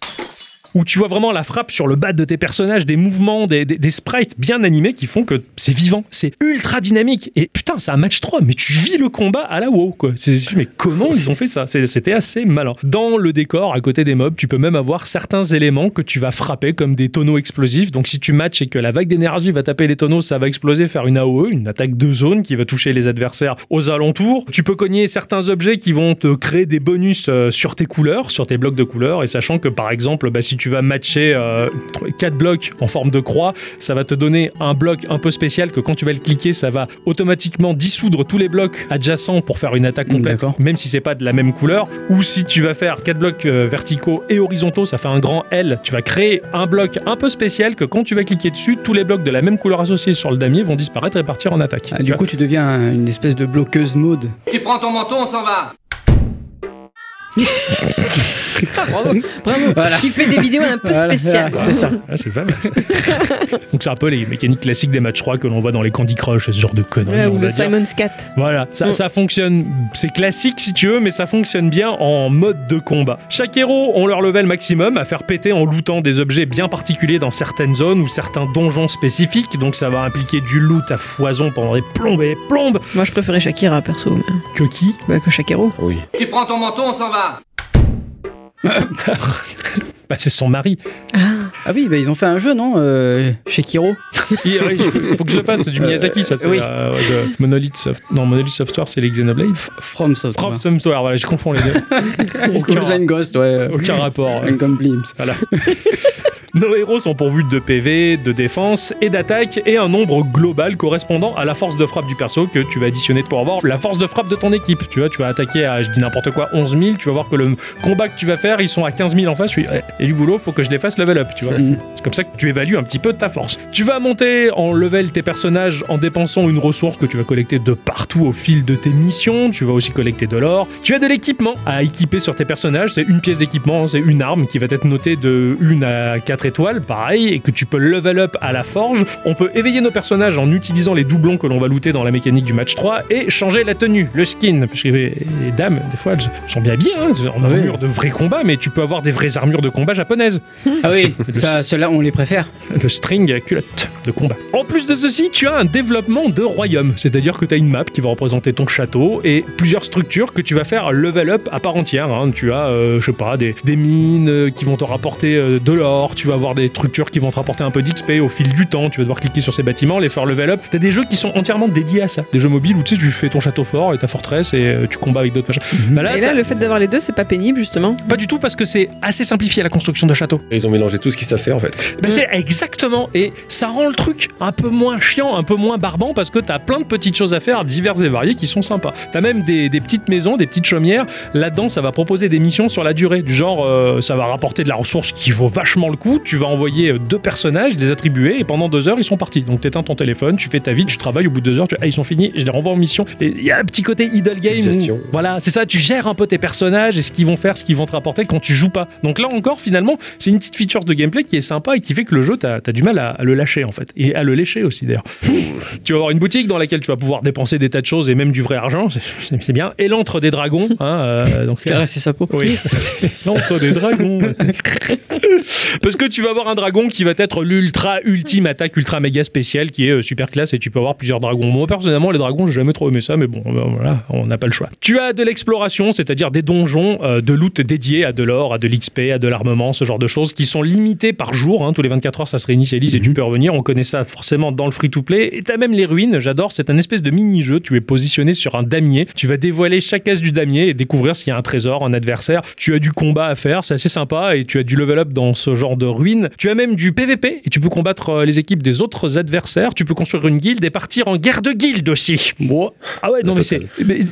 où tu vois vraiment la frappe sur le bas de tes personnages, des mouvements, des, des- sprites bien animés qui font que c'est vivant, c'est ultra dynamique. Et putain, c'est un match 3, mais tu vis le combat à la WoW, quoi. Mais comment ils ont fait ça? C'était assez malin. Dans le décor, à côté des mobs, tu peux même avoir certains éléments que tu vas frapper comme des tonneaux explosifs. Donc si tu matches et que la vague d'énergie va taper les tonneaux, ça va exploser, faire une AOE, une attaque de zone qui va toucher les adversaires aux alentours. Tu peux cogner certains objets qui vont te créer des bonus euh, sur tes couleurs, sur tes blocs de couleurs, et sachant que par exemple, bah, si tu vas matcher 4 blocs en forme de croix, ça va te donner un bloc un peu spécial que quand tu vas le cliquer, ça va automatiquement dissoudre tous les blocs adjacents pour faire une attaque complète, même si c'est pas de la même couleur. Ou si tu vas faire 4 blocs euh, verticaux et horizontaux, ça fait un grand L. Tu vas créer un bloc un peu spécial que quand tu vas cliquer dessus, tous les blocs de la même couleur associés sur le damier vont disparaître et partir en attaque. Ah, Tu du vois coup, tu deviens un- une espèce de bloqueuse mode. Tu prends ton manteau, on s'en va. Bravo. Bravo. Voilà. Il fait des vidéos un peu Voilà, spéciales. voilà, c'est ça. Ah, c'est pas mal. ça. Donc c'est un peu les mécaniques classiques des matchs 3 que l'on voit dans les Candy Crush, ce genre de conneries. Ouais, ou le. Simon's Cat. Voilà, ça, Mm. ça fonctionne, c'est classique si tu veux, mais ça fonctionne bien en mode de combat. Chaque héros ont leur level maximum à faire péter en lootant des objets bien particuliers dans certaines zones ou certains donjons spécifiques, donc ça va impliquer du loot à foison pendant des plombes et des plombes. Moi, je préférais Shakira, perso. mais- Que qui? Bah, que Shakiro. Oui. Tu prends ton manteau, on s'en va. Bah c'est son mari. Ah oui, bah, ils ont fait un jeu, non euh, Chez Kiro. Il, faut que je le fasse, c'est du Miyazaki ça, c'est oui. euh, de Monolith Soft... Non, Monolith Software c'est les Xenoblade. From Software. From Software, voilà, je confonds les deux. aucun, Ghost, ouais. aucun rapport. Voilà. Nos héros sont pourvus de PV, de défense et d'attaque et un nombre global correspondant à la force de frappe du perso que tu vas additionner pour avoir la force de frappe de ton équipe. Tu vois, tu vas attaquer à, je dis n'importe quoi, 11 000, tu vas voir que le combat que tu vas faire, ils sont à 15 000 en face. Eh, Et du boulot, faut que je les fasse level up, tu vois. Mhm. C'est comme ça que tu évalues un petit peu ta force. Tu vas monter en level tes personnages en dépensant une ressource que tu vas collecter de partout au fil de tes missions. Tu vas aussi collecter de l'or. Tu as de l'équipement à équiper sur tes personnages. C'est une pièce d'équipement, c'est une arme qui va être notée de 1 à 4 étoiles, pareil, et que tu peux level up à la forge. On peut éveiller nos personnages en utilisant les doublons que l'on va looter dans la mécanique du match 3 et changer la tenue, le skin. Parce que les les dames, des fois, elles sont bien habillées, hein, en Oui. armure de vrai combat, mais tu peux avoir des vraies armures de combat japonaises Ah oui, ça, ceux-là, on les préfère. le string à culotte de combat. En plus de ceci, tu as un développement de royaume, c'est-à-dire que tu as une map qui va représenter ton château et plusieurs structures que tu vas faire level up à part entière. hein. Tu as, euh, je sais pas, des, des mines euh, qui vont te rapporter euh, de l'or, tu vas vas avoir des structures qui vont te rapporter un peu d'XP au fil du temps. Tu vas devoir cliquer sur ces bâtiments, les faire level up. T'as des jeux qui sont entièrement dédiés à ça. Des jeux mobiles où tu sais, tu fais ton château fort et ta forteresse et euh, tu combats avec d'autres machins. Bah là, Et là, le fait d'avoir les deux, c'est pas pénible justement. pas du tout parce que c'est assez simplifié la construction de château. Ils ont mélangé tout ce qu'ils savent faire en fait. Ben c'est exactement, et ça rend le truc un peu moins chiant, un peu moins barbant, parce que t'as plein de petites choses à faire, diverses et variées, qui sont sympas. T'as même des, des petites maisons, des petites chaumières. Là-dedans, ça va proposer des missions sur la durée, du genre, euh, ça va rapporter de la ressource qui vaut vachement le coup. Tu vas envoyer euh, deux personnages, les attribuer, et pendant deux heures, ils sont partis. Donc t'éteins ton téléphone, tu fais ta vie, tu travailles, au bout de deux heures, tu ah, ils sont finis, je les renvoie en mission. Et il y a un petit côté idle game. où- voilà, c'est ça, tu gères un peu tes personnages et ce qu'ils vont faire, ce qu'ils vont te rapporter quand tu joues pas. Donc là encore, finalement, c'est une petite feature de gameplay qui est sympa et qui fait que le jeu, t'as as du mal à, à le lâcher en fait. Et à le lécher aussi d'ailleurs. tu vas avoir une boutique dans laquelle tu vas pouvoir dépenser des tas de choses et même du vrai argent, c'est- bien. Et l'antre des dragons, hein, euh, donc Caresser sa peau. oui, l'antre des dragons. Parce que tu vas avoir un dragon qui va être l'ultra ultime attaque ultra méga spéciale qui est euh, super classe et tu peux avoir plusieurs dragons. Moi personnellement, les dragons, j'ai jamais trop aimé ça, mais bon, euh, voilà, on n'a pas le choix. Tu as de l'exploration, c'est-à-dire des donjons euh, de loot dédiés à de l'or, à de l'XP, à de l'armement, ce genre de choses qui sont limités par jour. hein. tous les 24 heures, ça se réinitialise et tu peux revenir. On connaît ça forcément dans le free-to-play. Et t'as même les ruines, j'adore. C'est un espèce de mini-jeu. Tu es positionné sur un damier. Tu vas dévoiler chaque case du damier et découvrir s'il y a un trésor, un adversaire. Tu as du combat à faire, c'est assez sympa. Et tu as du level up dans ce genre de ruines. Tu as même du PVP et tu peux combattre euh, les équipes des autres adversaires. Tu peux construire une guilde et partir en guerre de guilde aussi. Bon, Ah ouais, non, mais c'est.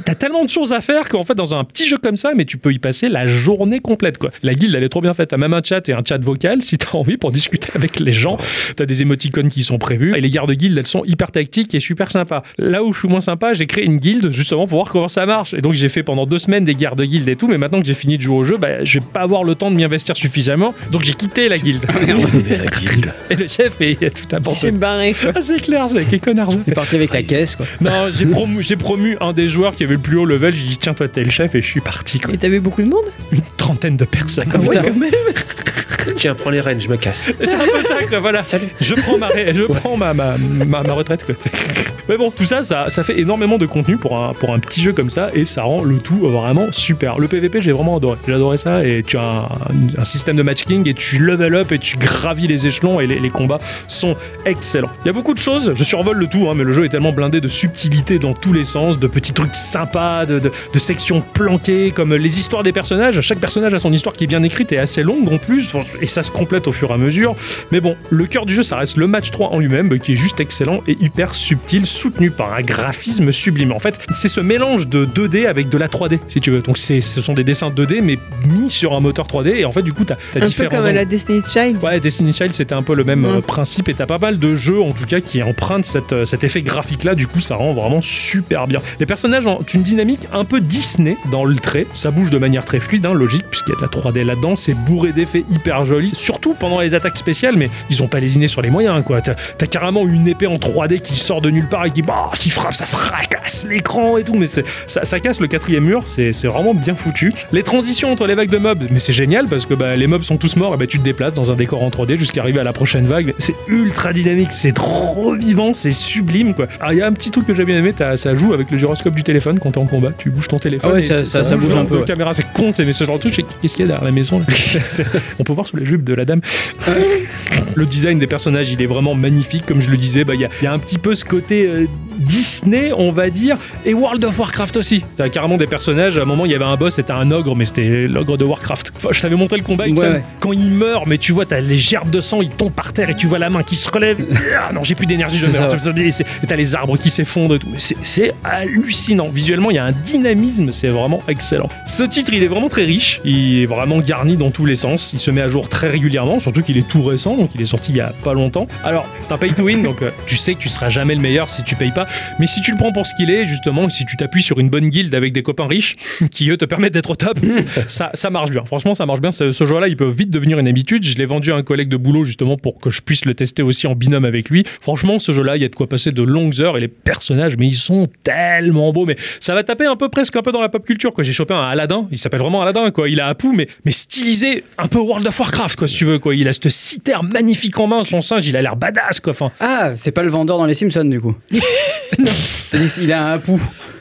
T'as tellement de choses à faire qu'en fait, dans un petit jeu comme ça, mais tu peux y passer la journée complète, quoi. La guilde, elle est trop bien faite. T'as même un chat et un chat vocal si t'as envie pour discuter avec les gens. T'as des émoticônes qui sont prévus. Et les guerres de guilde, elles sont hyper tactiques et super sympas. Là où je suis moins sympa, j'ai créé une guilde justement pour voir comment ça marche. Et donc, j'ai fait pendant deux semaines des guerres de guilde et tout. Mais maintenant que j'ai fini de jouer au jeu, bah, je vais pas avoir le temps de m'y investir suffisamment. Donc, j'ai quitté la guilde. Et le chef, et il a tout Il apporté. s'est barré quoi. Ah, c'est clair, c'est quel connard je c'est parti avec la caisse, quoi. non, j'ai promu, j'ai promu un des joueurs qui avait le plus haut level. J'ai dit, tiens, toi, t'es le chef, et je suis parti. Quoi. Et t'avais beaucoup de monde? Une trentaine de personnes. Ah ouais, quand même. Tiens, prends les rênes, je me casse. C'est un peu ça, quoi, voilà. Salut. Je prends ma, ré- je prends ma, ma, ma, ma retraite, quoi. Mais bon, tout ça, ça, ça fait énormément de contenu pour un, pour un petit jeu comme ça, et ça rend le tout vraiment super. Le PVP, j'ai vraiment adoré. J'ai adoré ça, et tu as un, un système de match king, et tu level up, et tu gravis les échelons, et les, les combats sont excellents. Il y a beaucoup de choses, je survole le tout, hein, mais le jeu est tellement blindé de subtilité dans tous les sens, de petits trucs sympas, de, de, de sections planquées, comme les histoires des personnages. Chaque personnage a son histoire qui est bien écrite et assez longue en plus, et ça se complète au fur et à mesure. Mais bon, le cœur du jeu, ça reste le match 3 en lui-même, qui est juste excellent et hyper subtil, soutenu par un graphisme sublime. En fait, c'est ce mélange de 2D avec de la 3D, si tu veux. Donc, ce sont des dessins 2D, mais mis sur un moteur 3D, et en fait, du coup, t'as, t'as Un peu comme la Destiny's Child. Ouais, Destiny Child, c'était un peu le même euh, principe et t'as pas mal de jeux en tout cas qui empruntent cette, euh, cet effet graphique là, du coup ça rend vraiment super bien. Les personnages ont une dynamique un peu Disney dans le trait, ça bouge de manière très fluide, hein, logique, puisqu'il y a de la 3D là-dedans, c'est bourré d'effets hyper jolis, surtout pendant les attaques spéciales, mais ils ont pas lésiné sur les moyens quoi. T'as, carrément une épée en 3D qui sort de nulle part et qui, bah, qui frappe, ça fracasse l'écran et tout, mais ça, ça casse le quatrième mur, c'est, vraiment bien foutu. Les transitions entre les vagues de mobs, mais c'est génial parce que bah, les mobs sont tous morts et bah, tu te déplaces dans un décor en 3D jusqu'à arriver à la prochaine vague. C'est ultra dynamique, c'est trop vivant, c'est sublime quoi. Alors il y a un petit truc que j'ai bien aimé, ça joue avec le gyroscope du téléphone quand t'es en combat, tu bouges ton téléphone Ah ouais, et ça- ça- ça bouge un peu, de ouais. caméra, c'est con, c'est mais ce genre de truc, qu'est-ce qu'il y a derrière la maison là On peut voir sous les jupes de la dame. Le design des personnages, il est vraiment magnifique. Comme je le disais, bah, il y, a- il y a un petit peu ce côté euh, Disney, on va dire, et World of Warcraft aussi. T'as carrément des personnages. À un moment, il y avait un boss, c'était un ogre, mais c'était l'ogre de Warcraft. Enfin, je t'avais montré le combat Ouais, ouais. Quand il meurt, mais tu vois, t'as les gerbes de sang, il tombe par terre et tu vois la main qui se relève. Ah non, j'ai plus d'énergie, je t'as les arbres qui s'effondrent et tout. C'est- C'est hallucinant. Visuellement, il y a un dynamisme, c'est vraiment excellent. Ce titre, il est vraiment très riche. Il est vraiment garni dans tous les sens. Il se met à jour très régulièrement, surtout qu'il est tout récent, donc il est sorti il y a pas longtemps. Alors, c'est un pay to win, donc euh, tu sais que tu seras jamais le meilleur si tu payes pas. Mais si tu le prends pour ce qu'il est, justement, si tu t'appuies sur une bonne guilde avec des copains riches qui eux te permettent d'être au top, ça, ça marche bien. Franchement, ça marche bien. Ce, ce jeu-là, il peut vite devenir une habitude. Je l'ai vendu à un collègue de boulot justement pour que je puisse le tester aussi en binôme avec lui. Franchement, ce jeu-là, il y a de quoi passer de longues heures et les personnages, mais ils sont tellement beaux. Mais ça va taper un peu presque un peu dans la pop culture. Quoi. J'ai chopé un Aladdin. Il s'appelle vraiment Aladdin. Quoi. Il a Apu, mais, mais stylisé un peu World of Warcraft, quoi, si tu veux. Quoi. Il a cette cithère magnifique en main. Son singe, il a l'air badass. Quoi. Enfin, Ah, c'est pas le vendeur dans les Simpsons du coup. non. Il a un pou.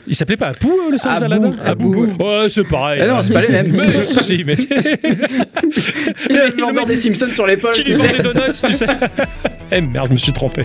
Il s'appelait pas Apu, euh, le singe d'Aladin Abou. Ouais, c'est pareil. Ah non, c'est pas les mêmes. Mais si, mais. Il a le vendeur des Simpsons sur l'épaule, tu lui vend sais. des donuts, tu sais. Eh merde, je me suis trompé.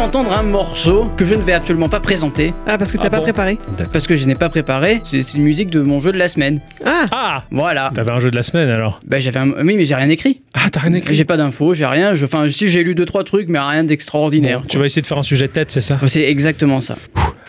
D'entendre un morceau que je ne vais absolument pas présenter Ah, parce que t'as Ah pas bon préparé parce que je n'ai pas préparé. C'est c'est une musique de mon jeu de la semaine. Ah Ah Voilà. T'avais un jeu de la semaine alors? Bah j'avais un... oui mais j'ai rien écrit. Ah, t'as rien écrit J'ai pas d'infos, j'ai rien. Je... Enfin si j'ai lu deux trois trucs mais rien d'extraordinaire. Bon, Tu vas essayer de faire un sujet de tête, c'est ça? C'est exactement ça.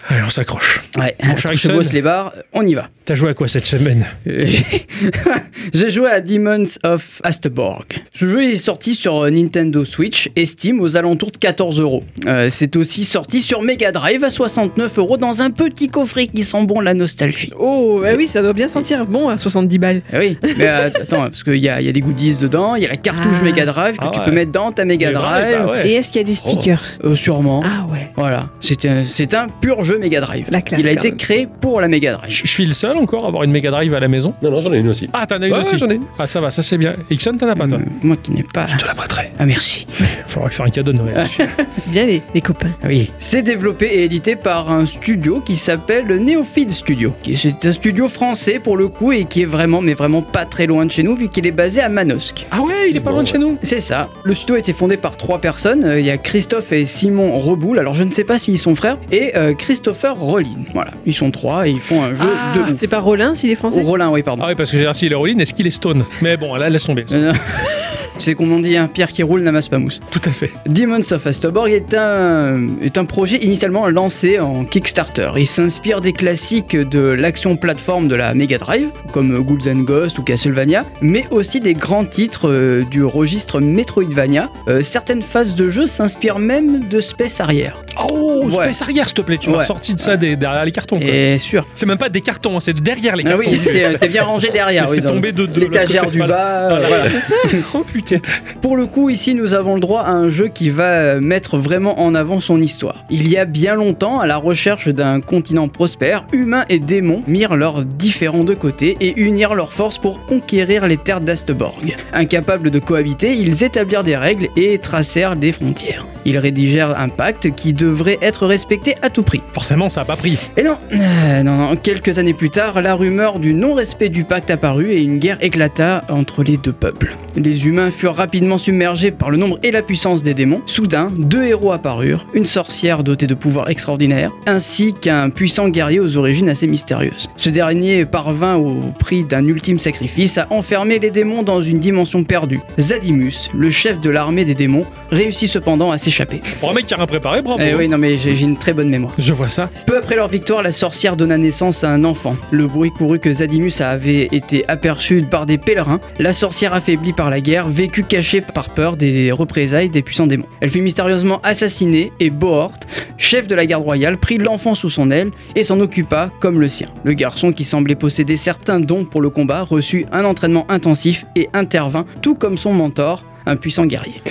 Allez, on s'accroche. Ouais. Mon cher je Ixon. bosse les bars, on y va. T'as joué à quoi cette semaine? J'ai joué à Demons of Astborg. Ce jeu est sorti sur euh, Nintendo Switch et Steam aux alentours de 14 euros. Euh, C'est aussi sorti sur Mega Drive à 69 euros dans un petit coffret qui sent bon la nostalgie. Oh, bah oui, ça doit bien sentir bon à 70 balles. Ah oui, mais euh, attends, parce qu'il y a, il y a des goodies dedans, il y a la cartouche Ah. Mega Drive que Ah tu ouais. peux mettre dans ta Mega ouais, Drive. bah ouais. Et est-ce qu'il y a des stickers Euh, sûrement. Ah ouais. Voilà, c'est un, c'est un pur jeu Mega Drive. La classe, il a été même. créé pour la Mega Drive. Je suis le seul encore à avoir une Mega Drive à la maison. Non, non, j'en ai une aussi. Ah, t'en as une Ouais, aussi j'en ai une. Ah, ça va, ça c'est bien. Ixon, t'en as pas toi moi qui n'ai pas. Je te la prêterai. Ah merci. Faudrait faire un cadeau de Noël. C'est bien les, les copains. Oui. C'est développé et édité par un studio qui s'appelle Neophyte Studio. qui- C'est un studio français pour le coup et qui est vraiment, mais vraiment pas très loin de chez nous vu qu'il est basé à Manosque. ah ouais, il est pas loin de chez nous. C'est ça. Le studio a été fondé par trois personnes. Euh, Il y a Christophe et Simon Reboul. Alors je ne sais pas s'ils sont frères. Et euh, Christopher Rollin. Voilà. Ils sont trois et ils font un jeu Ah, de c'est pas Rollin s'il est Oh, français Rollin, oui, pardon. Ah oui, parce que j'ai dit, s'il est Rolling, est-ce qu'il est Stone? Mais bon, là, laisse tomber. Euh, C'est comme on dit, un pierre qui roule n'amasse pas mousse. Tout à fait. Demons of Astborg est un, est un projet initialement lancé en Kickstarter. Il s'inspire des classiques de l'action plateforme de la Mega Drive, comme Ghouls and Ghosts ou Castlevania, mais aussi des grands titres euh, du registre Metroidvania. Euh, certaines phases de jeu s'inspirent même de Space Harrier. Oh, Ouais. Space Arrière, s'il te plaît. Tu m'as sorti de ça des- derrière les cartons. Et sûr. C'est même pas des cartons, hein, c'est de derrière les Ah cartons. oui, c'était- t'es bien rangé derrière. C'est oui, tombé de- de l'étagère du bas. voilà. oh Putain. Pour le coup, ici, nous avons le droit à un jeu qui va mettre vraiment en avant son histoire. Il y a bien longtemps, à la recherche d'un continent prospère, humains et démons mirent leurs différents de côté et unirent leurs forces pour conquérir les terres d'Astborg. Incapables de cohabiter, ils établirent des règles et tracèrent des frontières. Ils rédigèrent un pacte qui devrait être respecté à tout prix. Forcément, ça a pas pris. Et non, euh, non, non, quelques années plus tard, la rumeur du non-respect du pacte apparut et une guerre éclata entre les deux peuples. Les humains furent rapidement submergés par le nombre et la puissance des démons. Soudain, deux héros apparurent, une sorcière dotée de pouvoirs extraordinaires, ainsi qu'un puissant guerrier aux origines assez mystérieuses. Ce dernier parvint au prix d'un ultime sacrifice à enfermer les démons dans une dimension perdue. Zadimus, le chef de l'armée des démons, réussit cependant à s'échapper. Pour un mec qui a rien préparé, bravo. Eh oui, non mais j'ai j'ai une très bonne mémoire. Je vois ça. Peu après leur victoire, la sorcière donna naissance à un enfant. Le bruit courut que Zadimus avait été aperçu par des pèlerins. La sorcière affaiblie par la guerre vécut cachée par peur des représailles des puissants démons. Elle fut mystérieusement assassinée et Bohort, chef de la garde royale, prit l'enfant sous son aile et s'en occupa comme le sien. Le garçon, qui semblait posséder certains dons pour le combat, reçut un entraînement intensif et intervint, tout comme son mentor, un puissant guerrier.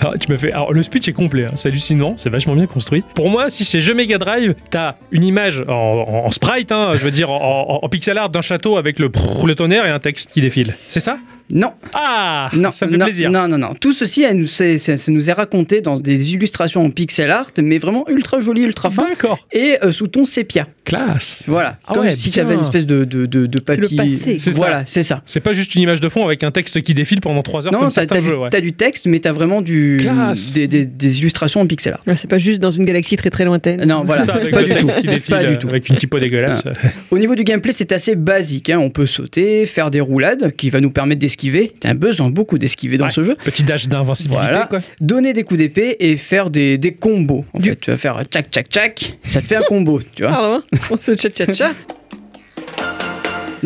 Alors, tu me fais. Alors, le speech est complet, hein. c'est hallucinant, c'est vachement bien construit. Pour moi, si chez jeu Mega Drive, t'as une image en, sprite, hein, je veux dire en pixel art d'un château avec le, le tonnerre et un texte qui défile. C'est ça? Non, Ah Non, Ça me fait non, plaisir. Non, non, non. Tout ceci, elle nous, c'est- c'est- ça nous est raconté dans des illustrations en pixel art, mais vraiment ultra joli, ultra fin, D'accord. et euh, sous ton sépia. Classe. Voilà. Ah Comme ouais, si tu avais une espèce de, de, de, de C'est le papier. passé. C'est ça. Voilà, c'est ça. C'est pas juste une image de fond avec un texte qui défile pendant 3 heures Non, comme t'as t'as du, jeux. ouais. t'as du texte, mais t'as vraiment du, des, des- des illustrations en pixel art. Ouais, C'est pas juste dans une galaxie très très lointaine. Non, voilà. C'est ça, avec pas le du texte tout. qui défile Pas du euh, tout. avec une typo dégueulasse. Au niveau du gameplay, c'est assez basique. hein. On peut sauter, faire des roulades, qui va nous permettre d'esquiver. T'as besoin beaucoup d'esquiver dans Ouais. ce jeu. Petit dash d'invincibilité, Voilà. quoi. Donner des coups d'épée et faire des, des combos. En fait, tu vas faire tchac tchac tchac, ça te fait un combo, tu vois. Pardon, hein. on se tcha tcha tcha.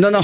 Non, non.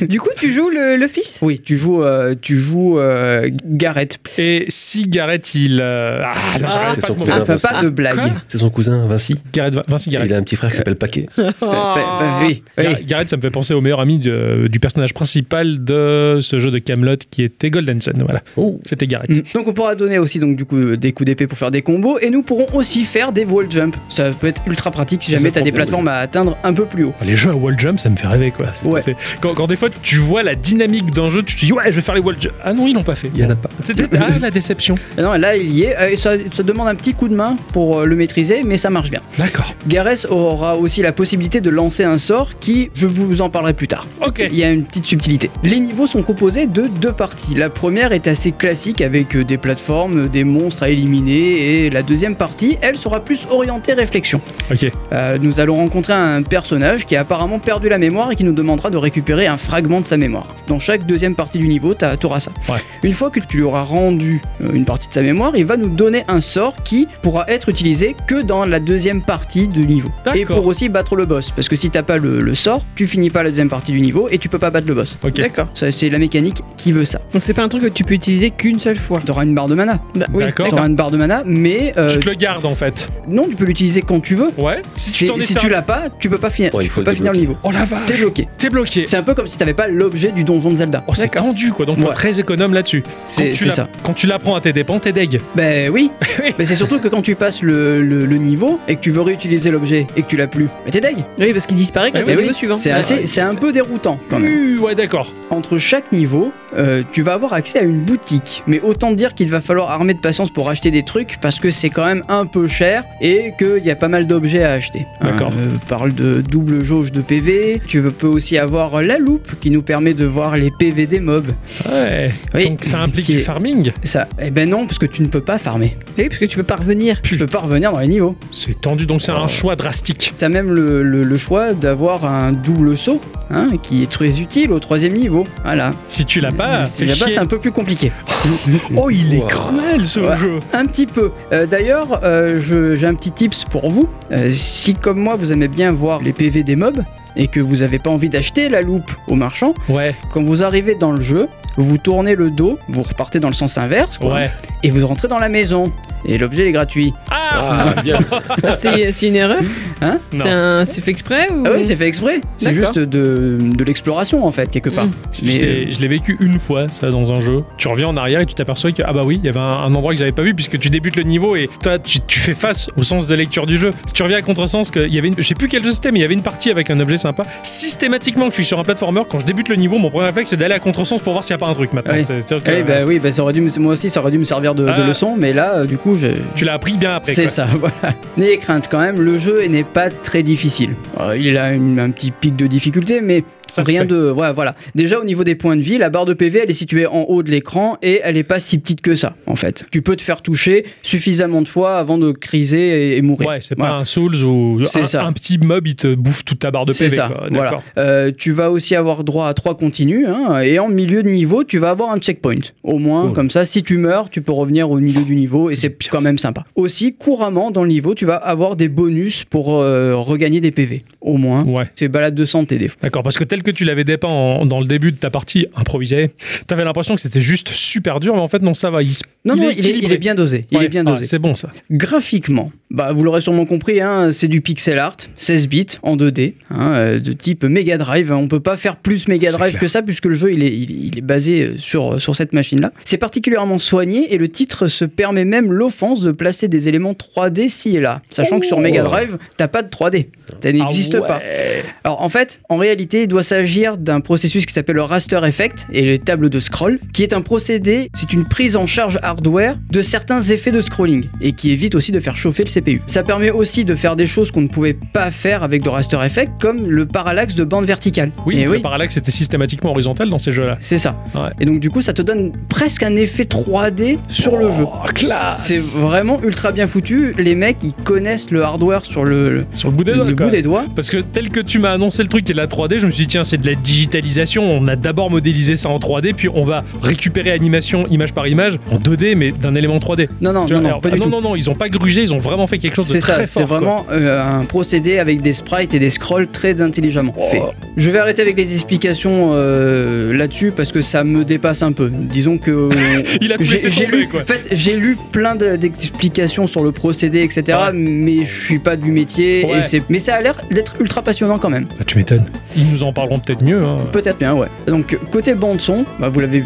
Du coup, tu joues le, le fils? Oui, tu joues, euh, tu joues euh, Gareth. Et si Gareth, il. euh, Ah, non, Ah, j'arrête c'est pas son de me cousin. Ah, faire- pas, pas de blague. Quoi C'est son cousin Vinci. Gareth, Vinci Gareth. Il a un petit frère qui s'appelle Paquet. Bah, oui, oui. Gar- Gareth, ça me fait penser au meilleur ami de- du personnage principal de ce jeu de Camelot qui était Golden Sun. Voilà, Oh, c'était Gareth. Mm. Donc on pourra donner aussi donc du coup des coups d'épée pour faire des combos et nous pourrons aussi faire des wall jump. Ça peut être ultra pratique si C'est jamais ça t'as des plateformes à atteindre un peu plus haut. Les jeux à wall jump, ça me fait rêver quoi. C'est- Ouais. Quand, quand des fois tu vois la dynamique d'un jeu, tu te dis ouais, je vais faire les wall. Ah non, ils l'ont pas fait. il y en a pas. C'était ah, la déception. Non, là il y est. Euh, ça, ça demande un petit coup de main pour euh, le maîtriser, mais ça marche bien. D'accord. Gareth aura aussi la possibilité de lancer un sort qui, je vous en parlerai plus tard. Ok. Il y a une petite subtilité. Les niveaux sont composés de deux parties. La première est assez classique avec euh, des plateformes, des monstres à éliminer et la deuxième partie, elle sera plus orientée réflexion. Ok. Euh, nous allons rencontrer un personnage qui a apparemment perdu la mémoire et qui nous demandera de récupérer un fragment de sa mémoire. Dans chaque deuxième partie du niveau, tu auras ça. Ouais. Une fois que tu lui auras rendu euh, une partie de sa mémoire, il va nous donner un sort qui pourra être utilisé que dans la deuxième partie du niveau. Et pour aussi battre le boss. Parce que si t'as pas le, le sort, tu finis pas la deuxième partie du niveau et tu peux pas battre le boss. D'accord. C'est la mécanique qui veut ça. Donc c'est pas un truc que tu peux utiliser qu'une seule fois. T'auras une barre de mana. Oui, D'accord. T'auras une barre de mana, mais euh, Tu te le gardes en fait. non, tu peux l'utiliser quand tu veux. Ouais. Si tu Si, tu l'as pas, tu peux pas finir. Ouais, tu peux pas finir le niveau. Oh la vache. T'es bloqué. T'es bloqué. C'est un peu comme si t'avais pas l'objet du donjon de Zelda. Oh, c'est tendu quoi, donc faut Ouais. être très économe là-dessus. C'est ça. Quand tu l'apprends à tes dépens, t'es deg. Ben oui, mais c'est surtout que quand tu passes le, le- le niveau et que tu veux réutiliser l'objet et que tu l'as plus, mais t'es deg. Oui, parce qu'il disparaît quand le oui, niveau suivant. C'est Ouais. assez, c'est un peu déroutant quand même. Ouais, d'accord. Entre chaque niveau, euh, tu vas avoir accès à une boutique, mais autant dire qu'il va falloir armer de patience pour acheter des trucs parce que c'est quand même un peu cher et qu'il y a pas mal d'objets à acheter. D'accord. Euh, parle de double jauge de PV. Tu veux- peux aussi avoir la loupe qui nous permet de voir les PV des mobs. Ouais. Oui, Donc ça implique du est- farming. Ça, eh ben non, parce que tu ne peux pas farmer. Oui, parce que tu peux pas revenir. Tu peux pas revenir dans les niveaux. C'est tendu, donc Oh. c'est un choix drastique. T'as même le, le- le choix d'avoir un double saut, hein, qui est très utile au troisième niveau. Voilà. Si tu l'as pas, Si fais là-bas, chier. c'est un peu plus compliqué. Oh, il est Wow. cruel ce Ouais. jeu. Un petit peu. Euh, D'ailleurs, euh, je- j'ai un petit tips pour vous. Euh, si, comme moi, vous aimez bien voir les PV des mobs et que vous n'avez pas envie d'acheter la loupe au marchand, Ouais, quand vous arrivez dans le jeu, vous tournez le dos, vous repartez dans le sens inverse, quoi, ouais. et vous rentrez dans la maison. Et l'objet est gratuit. Ah, bien. C'est c'est une erreur Hein Non. C'est un- c'est fait exprès ou... Ah oui, c'est fait exprès. C'est D'accord. juste de, de l'exploration en fait, quelque part. Mm. Je Mais, l'ai- je l'ai vécu une fois, ça, dans un jeu. Tu reviens en arrière et tu t'aperçois que, ah bah oui, il y avait un, un endroit que j'avais pas vu puisque tu débutes le niveau et toi, tu, tu fais face au sens de lecture du jeu. Si tu reviens à contresens, qu'il y avait une, je sais plus quel jeu c'était, mais il y avait une partie avec un objet sympa. Systématiquement, que je suis sur un platformer, quand je débute le niveau, mon premier réflexe c'est d'aller à contresens pour voir s'il y a pas un truc maintenant. Oui. C'est- c'est-à-dire que, Oui, bah oui, bah, ça aurait dû, moi aussi, ça aurait dû me servir de, de Ah. leçon, mais là, euh, du coup, je, Tu l'as appris bien après. C'est ça, voilà. N'ayez crainte quand même, le jeu n'est pas très difficile. Euh, il a une- un petit pic de difficulté, mais Ça rien de. Voilà, voilà. Déjà au niveau des points de vie, la barre de PV elle est située en haut de l'écran et elle est pas si petite que ça, en fait. Tu peux te faire toucher suffisamment de fois avant de criser et, et mourir. Ouais, c'est Voilà. pas un Souls C'est un, un petit mob il te bouffe toute ta barre de C'est PV. ça, quoi. voilà. D'accord. Euh, tu vas aussi avoir droit à trois continues, hein, et en milieu de niveau, tu vas avoir un checkpoint. Au moins, Cool. comme ça, si tu meurs, tu peux revenir au milieu du niveau, et c'est quand même sympa. Aussi, couramment, dans le niveau, tu vas avoir des bonus pour euh, regagner des PV. Au moins. Ouais. C'est balade de santé, des fois. D'accord, parce que tel que tu l'avais dépeint en- dans le début de ta partie improvisée, t'avais l'impression que c'était juste super dur, mais en fait non, ça va. Il, se- Non, non, il est, il est bien dosé. Il Ouais, est bien dosé. c'est bon ça. Graphiquement, bah, vous l'aurez sûrement compris, hein, c'est du pixel art, 16 bits en 2D, hein, euh, de type Mega Drive. On peut pas faire plus Mega Drive que ça puisque le jeu il est, il, est basé euh, sur, sur cette machine-là. C'est particulièrement soigné et le titre se permet même l'offense de placer des éléments 3D ci et là. Sachant que sur. Mega Drive, t'as pas de 3D. Ça n'existe Ah ouais. pas. Alors en fait, en réalité, il doit s'agir d'un processus qui s'appelle le raster effect et les tables de scroll, qui est un procédé, c'est une prise en charge hardware de certains effets de scrolling et qui évite aussi de faire chauffer le CPU. Ça permet aussi de faire des choses qu'on ne pouvait pas faire avec le raster effect, comme le parallaxe de bande verticale. Oui, Et le parallaxe était systématiquement horizontal dans ces jeux-là. c'est ça. Ouais. Et donc du coup, ça te donne presque un effet 3D sur le jeu. Oh, classe C'est vraiment ultra bien foutu. Les mecs, ils connaissent le hardware sur le, le- Sur le bout des le doigts, quoi. bout des doigts. Parce que tel que tu m'as annoncé le truc et la 3D, je me suis dit tiens c'est de la digitalisation, on a d'abord modélisé ça en 3D, puis on va récupérer animation image par image en 2D mais d'un élément 3D. Non, non, Tu non, vois, non, alors, pas ah du non, tout. non, non, ils ont pas grugé, ils ont vraiment fait quelque chose de C'est très ça, c'est fort. quoi. vraiment euh, un procédé avec des sprites et des scrolls très intelligemment Oh. fait. Je vais arrêter avec les explications euh, là-dessus parce que ça me dépasse un peu. Disons que Il a tout j'ai lu, quoi. en fait, j'ai lu plein de- d'explications sur le procédé, etc. Ouais. Mais je suis pas du métier. Ouais. Et c'est, mais ça a l'air d'être ultra passionnant quand même. Ah, tu m'étonnes. Ils nous en parleront peut-être mieux. hein. Peut-être bien, ouais. Donc côté bande son, bah, vous l'avez,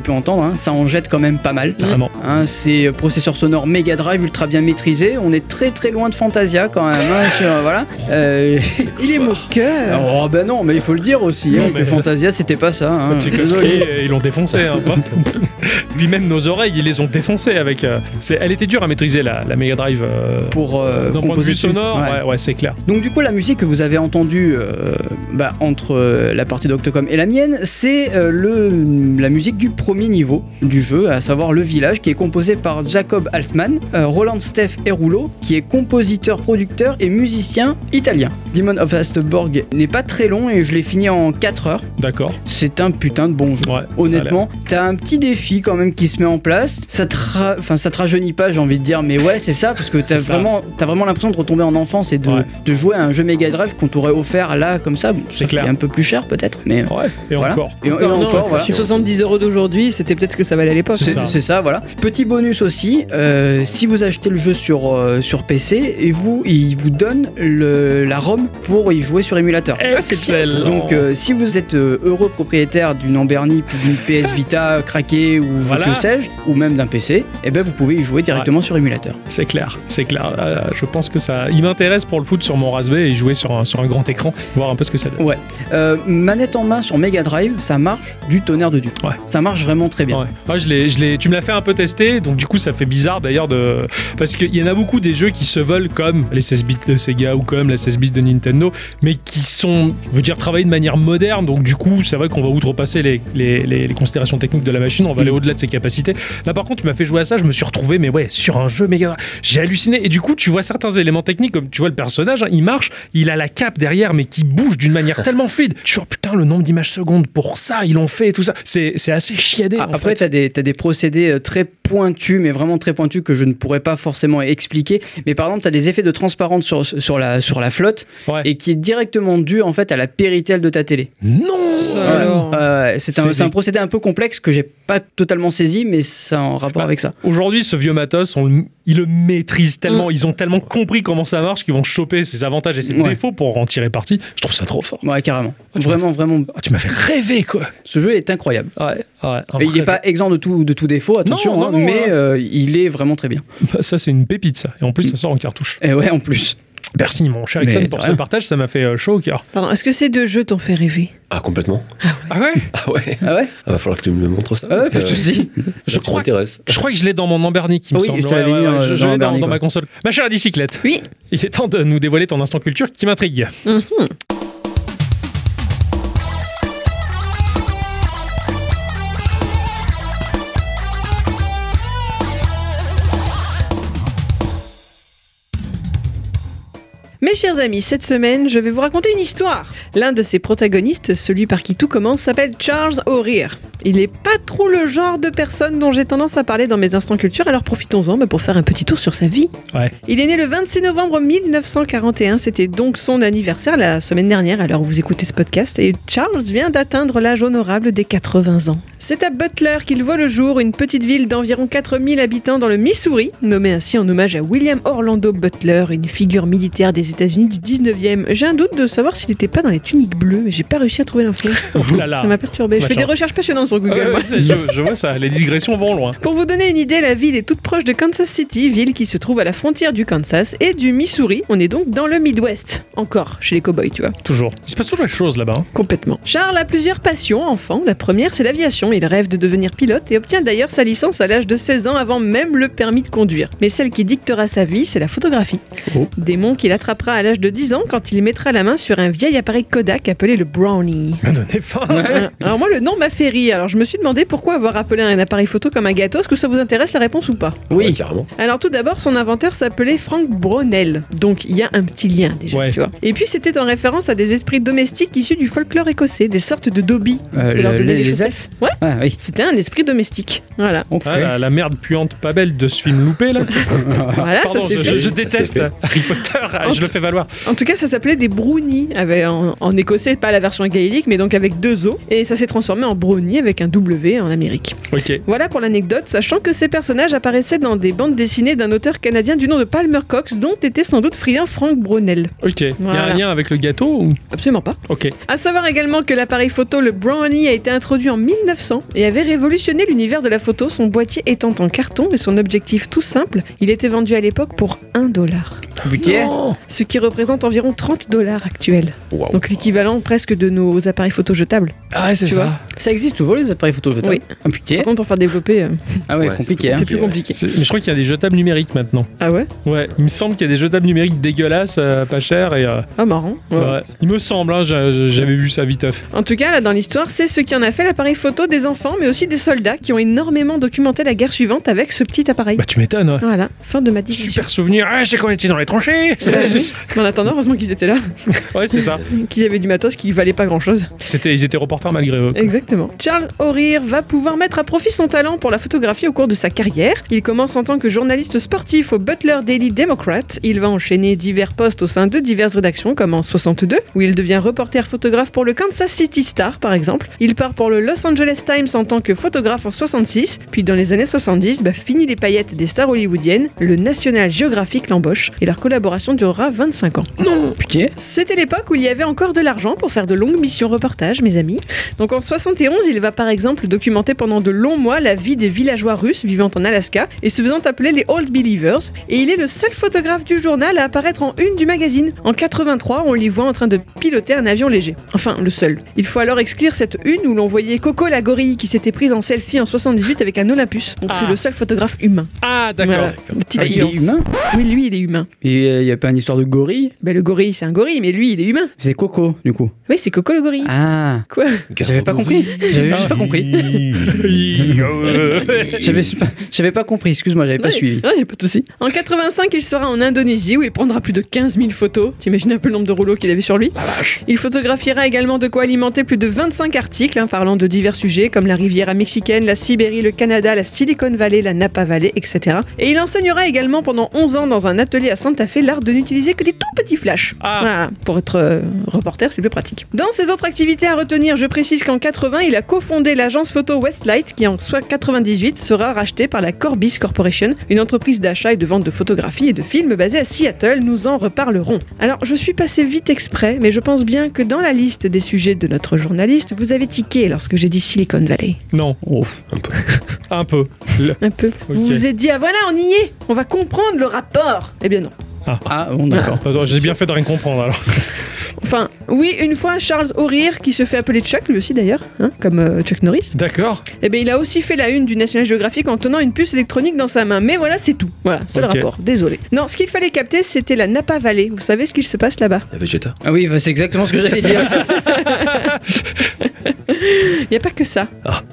pu entendre, hein, ça en jette quand même pas mal. Carrément. Hein, c'est processeur sonore Mega Drive ultra bien maîtrisé. On est très très loin de Fantasia quand même. hein, sur- voilà. Euh, Il est moqueur. Oh ben non, mais il faut le dire aussi. Non, hein, mais- que Fantasia, c'était pas ça. hein. Euh, ils l'ont défoncé. Hein, Puis même nos oreilles, ils les ont défoncées avec. euh, elle était dure à maîtriser la, la Mega Drive. euh, Pour euh, D'un point de vue sonore, Ouais. ouais, ouais, c'est clair. Donc du coup, la musique que vous avez entendue euh, bah, entre euh, la partie d'Octocom et la mienne, c'est euh, le la musique du premier niveau du jeu, à savoir le village, qui est composé par Jacob Altman, euh, Roland Steph Erulo, qui est compositeur, producteur et musicien italien. Demon of Astborg n'est pas très long et je l'ai fini en 4 heures. D'accord. C'est un putain de bon jeu. Ouais. Honnêtement, t'as un petit défi quand même qui se met en place. Ça te, ra- enfin, ça te rajeunit pas, j'ai envie de dire, mais ouais, c'est ça, parce que t'as vraiment, vraiment l'impression de retomber en enfance et de, Ouais. de jouer à un jeu Mega Drive qu'on t'aurait offert là, comme ça. Bon, C'est clair. un peu plus cher peut-être, mais Ouais, et Voilà. encore. et, et Encore, non, encore, voilà. Les 70 euros d'aujourd'hui, c'était peut-être ce que ça valait à l'époque. C'est C'est ça. c'est ça, voilà. Petit bonus aussi, euh, si vous achetez le jeu sur, euh, sur PC, et vous, il vous donne le, la ROM pour y jouer sur émulateur. Excellent. Donc, euh, si vous êtes euh, heureux propriétaire d'une Ambernic ou d'une PS Vita craquée ou Voilà. que sais-je, ou même d'un PC, eh ben vous pouvez y jouer directement sur émulateur. C'est clair, c'est clair. Euh, je pense que ça. Il m'intéresse pour le foot sur mon Raspberry et jouer sur un, sur un grand écran, voir un peu ce que ça donne. Ouais. Euh, manette en main sur Mega Drive, ça marche du tonnerre de Dieu. Ouais. Ça marche vraiment très bien. Ouais. Moi, je l'ai, je l'ai, tu me l'as fait un peu tester, donc du coup, ça fait bizarre d'ailleurs de. Parce qu'il y en a beaucoup des jeux qui se veulent comme les 16 bits de Sega ou comme les 16 bits de Nintendo, mais qui sont, je veux dire, travaillés de manière moderne, donc du coup, c'est vrai qu'on va outrepasser les, les, les- les considérations techniques de la machine, on va aller Mm. au-delà de ses capacités. Là, par contre, tu m'as fait jouer à ça, je me suis retrouvé, mais ouais, sur un jeu méga. J'ai halluciné, et du coup, tu vois certains éléments techniques, comme tu vois le personnage, hein, il marche, il a la cape derrière, mais qui bouge d'une manière tellement fluide. Tu vois, putain, le nombre d'images secondes pour ça, ils l'ont fait et tout ça. C'est, c'est assez chiadé. Ah, en Après, tu as, des t'as des procédés euh, très pointus, mais vraiment très pointus que je ne pourrais pas forcément expliquer. Mais par exemple, tu as des effets de transparence sur, sur, la, sur la flotte Ouais. et qui est directement dû en fait à la péritelle de ta télé. Non. Euh, c'est un, C'est c'est un des- procédé un peu complexe que j'ai pas totalement saisi, mais ça a en rapport Bah, avec ça. Aujourd'hui, ce vieux matos, on le- ils le maîtrisent tellement, ils ont tellement compris comment ça marche qu'ils vont choper ses avantages et ses Ouais. défauts pour en tirer parti. Je trouve ça trop fort. Ouais, carrément. tu Vraiment, vraiment. Ah, tu m'as fait rêver, quoi. Ce jeu est incroyable. Ouais, ouais. Et il n'est pas exempt de tout, de tout défaut, attention, Non, non, hein, non, mais euh, il est vraiment très bien. Bah, Ça, c'est une pépite, ça. Et en plus, ça sort en cartouche. Et ouais, en plus. Merci, mon cher Ixon, pour ce partage. Ça m'a fait euh, chaud au cœur. Pardon, est-ce que ces deux jeux t'ont fait rêver? Ah, complètement. Ah ouais Ah ouais? Ah ouais Ah, va falloir que tu me montres ça. Ah ouais, parce pas de que- soucis. Je crois, je crois que je l'ai dans mon Ambernic, il me Oui, semble. je mis, euh, je, je dans l'ai dans, ma ouais. console. Ma chère bicyclette, Oui. il est temps de nous dévoiler ton instant culture qui m'intrigue. Mes chers amis, cette semaine, je vais vous raconter une histoire. L'un de ses protagonistes, celui par qui tout commence, s'appelle Charles O'Rear. Il est pas trop le genre de personne dont j'ai tendance à parler dans mes instants culture, alors profitons-en bah, pour faire un petit tour sur sa vie. Ouais. Il est né le 26 novembre 1941, c'était donc son anniversaire la semaine dernière, où vous écoutez ce podcast, et Charles vient d'atteindre l'âge honorable des 80 ans. C'est à Butler qu'il voit le jour, une petite ville d'environ 4000 habitants dans le Missouri, nommée ainsi en hommage à William Orlando Butler, une figure militaire des États-Unis du 19e. J'ai un doute de savoir s'il n'était pas dans les tuniques bleues, mais j'ai pas réussi à trouver l'info. Ça m'a perturbé. Je fais des recherches passionnantes sur Google. ouais, je vois ça, les digressions vont loin. Pour vous donner une idée, la ville est toute proche de Kansas City, ville qui se trouve à la frontière du Kansas et du Missouri. On est donc dans le Midwest. Encore, chez les cowboys, tu vois. Toujours. Il se passe toujours les choses là-bas. hein. Complètement. Charles a plusieurs passions enfant. La première, c'est l'aviation. Il rêve de devenir pilote et obtient d'ailleurs sa licence à l'âge de 16 ans avant même le permis de conduire. Mais celle qui dictera sa vie, c'est la photographie. Oh. Démon qu'il attrapera à l'âge de 10 ans quand il mettra la main sur un vieil appareil Kodak appelé le Brownie. Euh, Alors moi le nom m'a fait rire, alors je me suis demandé pourquoi avoir appelé un appareil photo comme un gâteau, est-ce que ça vous intéresse la réponse ou pas? Ouais, Oui. carrément. Alors tout d'abord son inventeur s'appelait Frank Brownell, donc il y a un petit lien déjà, Ouais. tu vois. Et puis c'était en référence à des esprits domestiques issus du folklore écossais, des sortes de dobbies. Euh, le- les, les elfes Ouais. Ah oui. C'était un esprit domestique, voilà. Ah, la, la merde puante pas belle de ce film loupé là. Voilà, Pardon, ça c'est je, fait. je- je déteste. Harry Potter, ah, je le fais valoir. En tout cas, ça s'appelait des brownies, avec, en, en écossais, pas la version gaélique, mais donc avec deux O, et ça s'est transformé en brownie avec un W en Amérique. Ok. Voilà pour l'anecdote, sachant que ces personnages apparaissaient dans des bandes dessinées d'un auteur canadien du nom de Palmer Cox, dont était sans doute friand Frank Brownell. Ok. Il y a un lien avec le gâteau ou... Absolument pas. Ok. À savoir également que l'appareil photo, le Brownie, a été introduit en 1900 et avait révolutionné l'univers de la photo, son boîtier étant en carton et son objectif tout simple. Il était vendu à l'époque pour 1 dollar, Ok. ce qui représente environ 30 dollars actuels. Waouh. Donc l'équivalent presque de nos appareils photo jetables. Ah ouais, c'est ça. Ça existe toujours les appareils photo jetables Oui. Ah putain. Par contre, pour faire développer, euh, Ah ouais, Ouais, compliqué. hein. c'est plus compliqué. C'est- Mais je crois qu'il y a des jetables numériques maintenant. Ah ouais? Ouais, il me semble qu'il y a des jetables numériques dégueulasses, euh, pas chers et. euh, Ah marrant. Ouais. ouais. Il me semble, hein, j'a- j'avais vu ça viteuf. En tout cas, là, dans l'histoire, c'est ce qui en a fait l'appareil photo des enfants, mais aussi des soldats qui ont énormément documenté la guerre suivante avec ce petit appareil. Bah tu m'étonnes, ouais. Voilà, fin de ma digression. Super souvenir. Ah, je sais qu'on était dans les tranchées. En attendant, heureusement qu'ils étaient là, ouais, c'est ça. qu'ils avaient du matos qui valait pas grand chose. C'était, ils étaient reporters malgré eux. quoi. Exactement. Charles O'Rear va pouvoir mettre à profit son talent pour la photographie au cours de sa carrière. Il commence en tant que journaliste sportif au Butler Daily Democrat. Il va enchaîner divers postes au sein de diverses rédactions, comme en 62, où il devient reporter photographe pour le Kansas City Star, par exemple. Il part pour le Los Angeles Times en tant que photographe en 66, puis dans les années 70, bah, fini les paillettes des stars hollywoodiennes, le National Geographic l'embauche, et leur collaboration durera 25 ans. Putain. C'était l'époque où il y avait encore de l'argent pour faire de longues missions reportages, mes amis. Donc en 71, il va par exemple documenter pendant de longs mois la vie des villageois russes vivant en Alaska et se faisant appeler les Old Believers. Et il est le seul photographe du journal à apparaître en une du magazine. En 83, on l'y voit en train de piloter un avion léger. Enfin, le seul. Il faut alors exclure cette une où l'on voyait Coco la gorille qui s'était prise en selfie en 78 avec un Olympus. Donc c'est Ah. le seul photographe humain. Ah, d'accord. Voilà. Ah, il est humain Oui, lui, il est humain. Et il n'y a pas une histoire de gorille? Ben, le gorille, c'est un gorille, mais lui, il est humain. C'est Coco, du coup. Oui, c'est Coco le gorille. Ah. Quoi? J'avais pas compris. J'avais juste pas compris. J'avais pas, j'avais pas compris, excuse-moi, j'avais pas Ouais, suivi. ouais, y a pas de souci. En 85, il sera en Indonésie où il prendra plus de 15 000 photos. T'imagines un peu le nombre de rouleaux qu'il avait sur lui? Il photographiera également de quoi alimenter plus de 25 articles hein, parlant de divers sujets comme la Riviera mexicaine, la Sibérie, le Canada, la Silicon Valley, la Napa Valley, etc. Et il enseignera également pendant 11 ans dans un atelier à Santa fait l'art de n'utiliser que des tout petits flashs. Ah. Voilà, pour être euh, reporter, c'est plus pratique. Dans ses autres activités à retenir, je précise qu'en 80, il a cofondé l'agence photo Westlight, qui en soit 98 sera rachetée par la Corbis Corporation, une entreprise d'achat et de vente de photographies et de films basée à Seattle. Nous en reparlerons. Alors, je suis passé vite exprès, mais je pense bien que dans la liste des sujets de notre journaliste, vous avez tiqué lorsque j'ai dit Silicon Valley. Non, Un peu. un peu. Le- Un peu. Vous vous êtes dit, ah voilà, on y est, on va comprendre le rapport. Eh bien non. Ah bon, d'accord. J'ai bien fait de rien comprendre alors. Enfin, oui, une fois, Charles O'Rear, qui se fait appeler Chuck, lui aussi d'ailleurs, hein, comme euh, Chuck Norris, D'accord. eh bien, il a aussi fait la une du National Geographic en tenant une puce électronique dans sa main. Mais voilà, c'est tout. Voilà, seul Ok. rapport. Désolé. Non, ce qu'il fallait capter, c'était la Napa Valley. Vous savez ce qu'il se passe là-bas? La Vegeta. Ah oui, bah, c'est exactement ce que j'allais dire. Il n'y a pas que ça.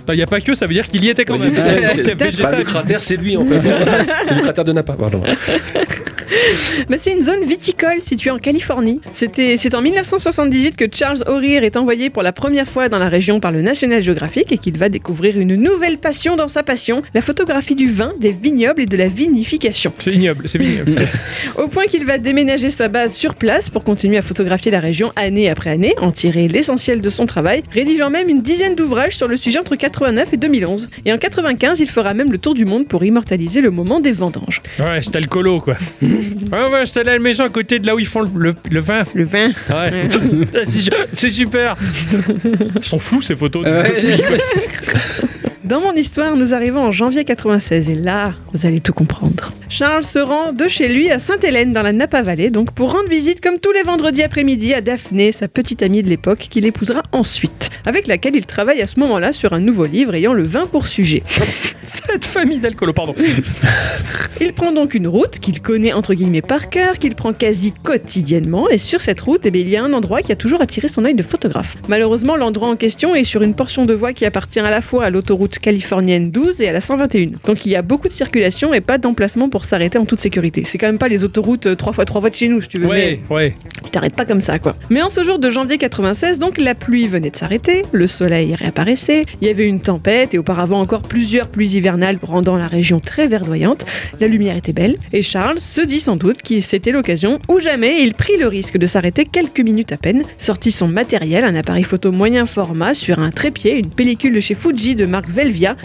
Il n'y a pas que, ça veut dire qu'il y était quand même. Bah, Vegeta- le cratère, c'est lui en fait. C'est le cratère de Napa, pardon. Bah, c'est une zone viticole située en Californie. C'était, c'est en 1978 que Charles O'Rear est envoyé pour la première fois dans la région par le National Geographic et qu'il va découvrir une nouvelle passion dans sa passion, la photographie du vin, des vignobles et de la vinification. C'est ignoble, c'est ignoble. c'est- Au point qu'il va déménager sa base sur place pour continuer à photographier la région année après année, en tirer l'essentiel de son travail, rédigeant même une dizaine d'ouvrages sur le sujet entre 89 et 2011. Et en 95, il fera même le tour du monde pour immortaliser le moment des vendanges. Ouais, c'était le colo quoi. Ouais, ouais, c'était à la maison à côté de là où ils font le, le- le vin. Le vin. Ouais. C'est- super. Ils sont flous ces photos. Ouais. Dans mon histoire, nous arrivons en janvier 96 et là, vous allez tout comprendre. Charles se rend de chez lui à Sainte-Hélène dans la Napa Valley, donc pour rendre visite comme tous les vendredis après-midi à Daphné, sa petite amie de l'époque, qu'il épousera ensuite, avec laquelle il travaille à ce moment-là sur un nouveau livre ayant le vin pour sujet. Cette famille d'alcoolo, pardon. Il prend donc une route qu'il connaît entre guillemets par cœur, qu'il prend quasi quotidiennement, et sur cette route, eh bien, il y a un endroit qui a toujours attiré son œil de photographe. Malheureusement, l'endroit en question est sur une portion de voie qui appartient à la fois à l'autoroute californienne 12 et à la 121. Donc il y a beaucoup de circulation et pas d'emplacement pour s'arrêter en toute sécurité. C'est quand même pas les autoroutes 3x3 voies de chez nous, si tu veux. Ouais, ouais. Tu t'arrêtes pas comme ça, quoi. Mais en ce jour de janvier 96, donc la pluie venait de s'arrêter, le soleil réapparaissait, il y avait une tempête et auparavant encore plusieurs pluies hivernales rendant la région très verdoyante. La lumière était belle et Charles se dit sans doute que c'était l'occasion ou jamais il prit le risque de s'arrêter quelques minutes à peine, sortit son matériel, un appareil photo moyen format sur un trépied, une pellicule de chez Fuji de marque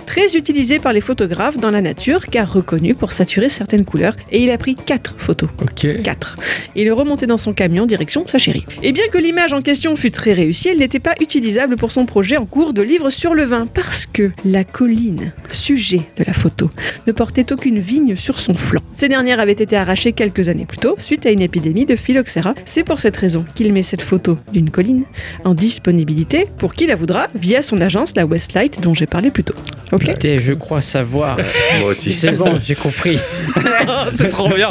Très utilisée par les photographes dans la nature car reconnue pour saturer certaines couleurs et il a pris quatre photos. Ok. 4. Il est remonté dans son camion direction sa chérie. Et bien que l'image en question fût très réussie, elle n'était pas utilisable pour son projet en cours de livre sur le vin parce que la colline, sujet de la photo, ne portait aucune vigne sur son flanc. Ces dernières avaient été arrachées quelques années plus tôt suite à une épidémie de phylloxéra. C'est pour cette raison qu'il met cette photo d'une colline en disponibilité pour qui la voudra via son agence, la Westlight, dont j'ai parlé plus tôt. Ok Écoutez, je crois savoir. Moi aussi. C'est bon, j'ai compris. c'est trop bien.